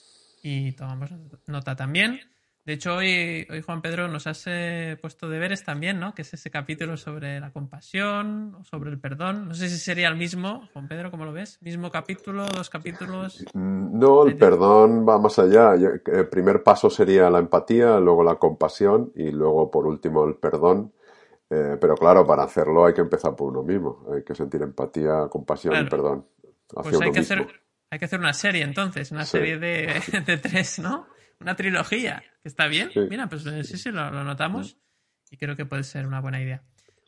Speaker 1: y tomamos nota también. De hecho, hoy, hoy Juan Pedro nos has eh, puesto deberes también, ¿no? Que es ese capítulo sobre la compasión o sobre el perdón. No sé si sería el mismo, Juan Pedro, ¿cómo lo ves? ¿Mismo capítulo, dos capítulos?
Speaker 2: No, el perdón va más allá. El primer paso sería la empatía, luego la compasión y luego, por último, el perdón. Eh, pero claro, para hacerlo hay que empezar por uno mismo. Hay que sentir empatía, compasión y perdón.
Speaker 1: Hacia pues hay que, hacer, hay que hacer una serie entonces, una serie de, *laughs* de tres, ¿no? Una trilogía, que está bien. Mira, pues eh, sí, sí, lo, notamos y creo que puede ser una buena idea.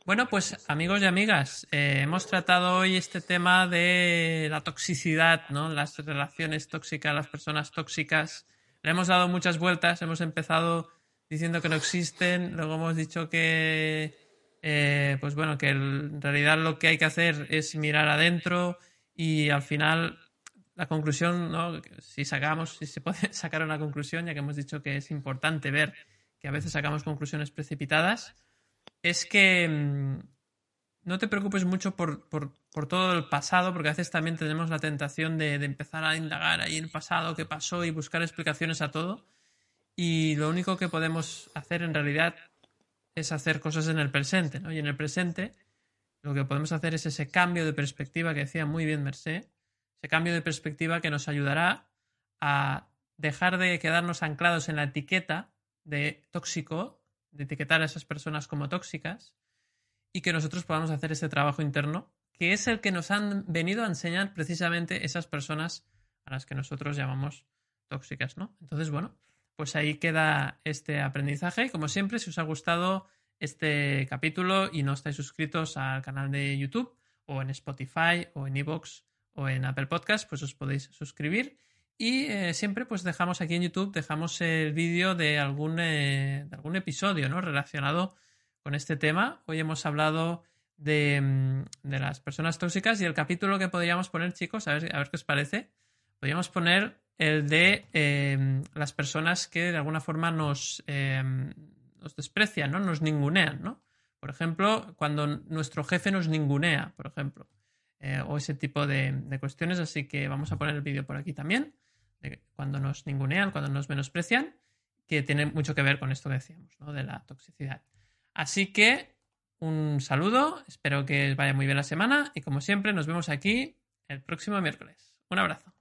Speaker 1: Bueno, pues amigos y amigas, eh, hemos tratado hoy este tema de la toxicidad, ¿no? Las relaciones tóxicas, las personas tóxicas. Le hemos dado muchas vueltas, hemos empezado diciendo que no existen, luego hemos dicho que, eh, pues bueno, que en realidad lo que hay que hacer es mirar adentro y al final la conclusión, ¿no? si sacamos, si se puede *laughs* sacar una conclusión, ya que hemos dicho que es importante ver que a veces sacamos conclusiones precipitadas, es que mm, no te preocupes mucho por, todo el pasado, porque a veces también tenemos la tentación de, empezar a indagar ahí en el pasado, qué pasó y buscar explicaciones a todo. Y lo único que podemos hacer en realidad es hacer cosas en el presente, ¿no? Y en el presente lo que podemos hacer es ese cambio de perspectiva que decía muy bien Merced, ese cambio de perspectiva que nos ayudará a dejar de quedarnos anclados en la etiqueta de tóxico, de etiquetar a esas personas como tóxicas, y que nosotros podamos hacer ese trabajo interno, que es el que nos han venido a enseñar precisamente esas personas a las que nosotros llamamos tóxicas, ¿no? Entonces, bueno, pues ahí queda este aprendizaje. Como siempre, si os ha gustado este capítulo y no estáis suscritos al canal de YouTube o en Spotify o en Evox o en Apple Podcast, pues os podéis suscribir. Y eh, siempre pues dejamos aquí en YouTube, dejamos el vídeo de algún, eh, de algún episodio ¿no? relacionado con este tema. Hoy hemos hablado de, mm, de, las personas tóxicas y el capítulo que podríamos poner, chicos, a ver qué os parece. Podríamos poner el de em, las personas que de alguna forma nos, em, nos desprecian, ¿no? Nos ningunean, ¿no? Por ejemplo, cuando nuestro jefe nos ningunea, por ejemplo. Eh, o ese tipo de, cuestiones. Así que vamos a poner el vídeo por aquí también, cuando nos ningunean, cuando nos menosprecian, que tiene mucho que ver con esto que decíamos, ¿no? de la toxicidad. Así que un saludo, espero que vaya muy bien la semana y como siempre nos vemos aquí el próximo miércoles. Un abrazo.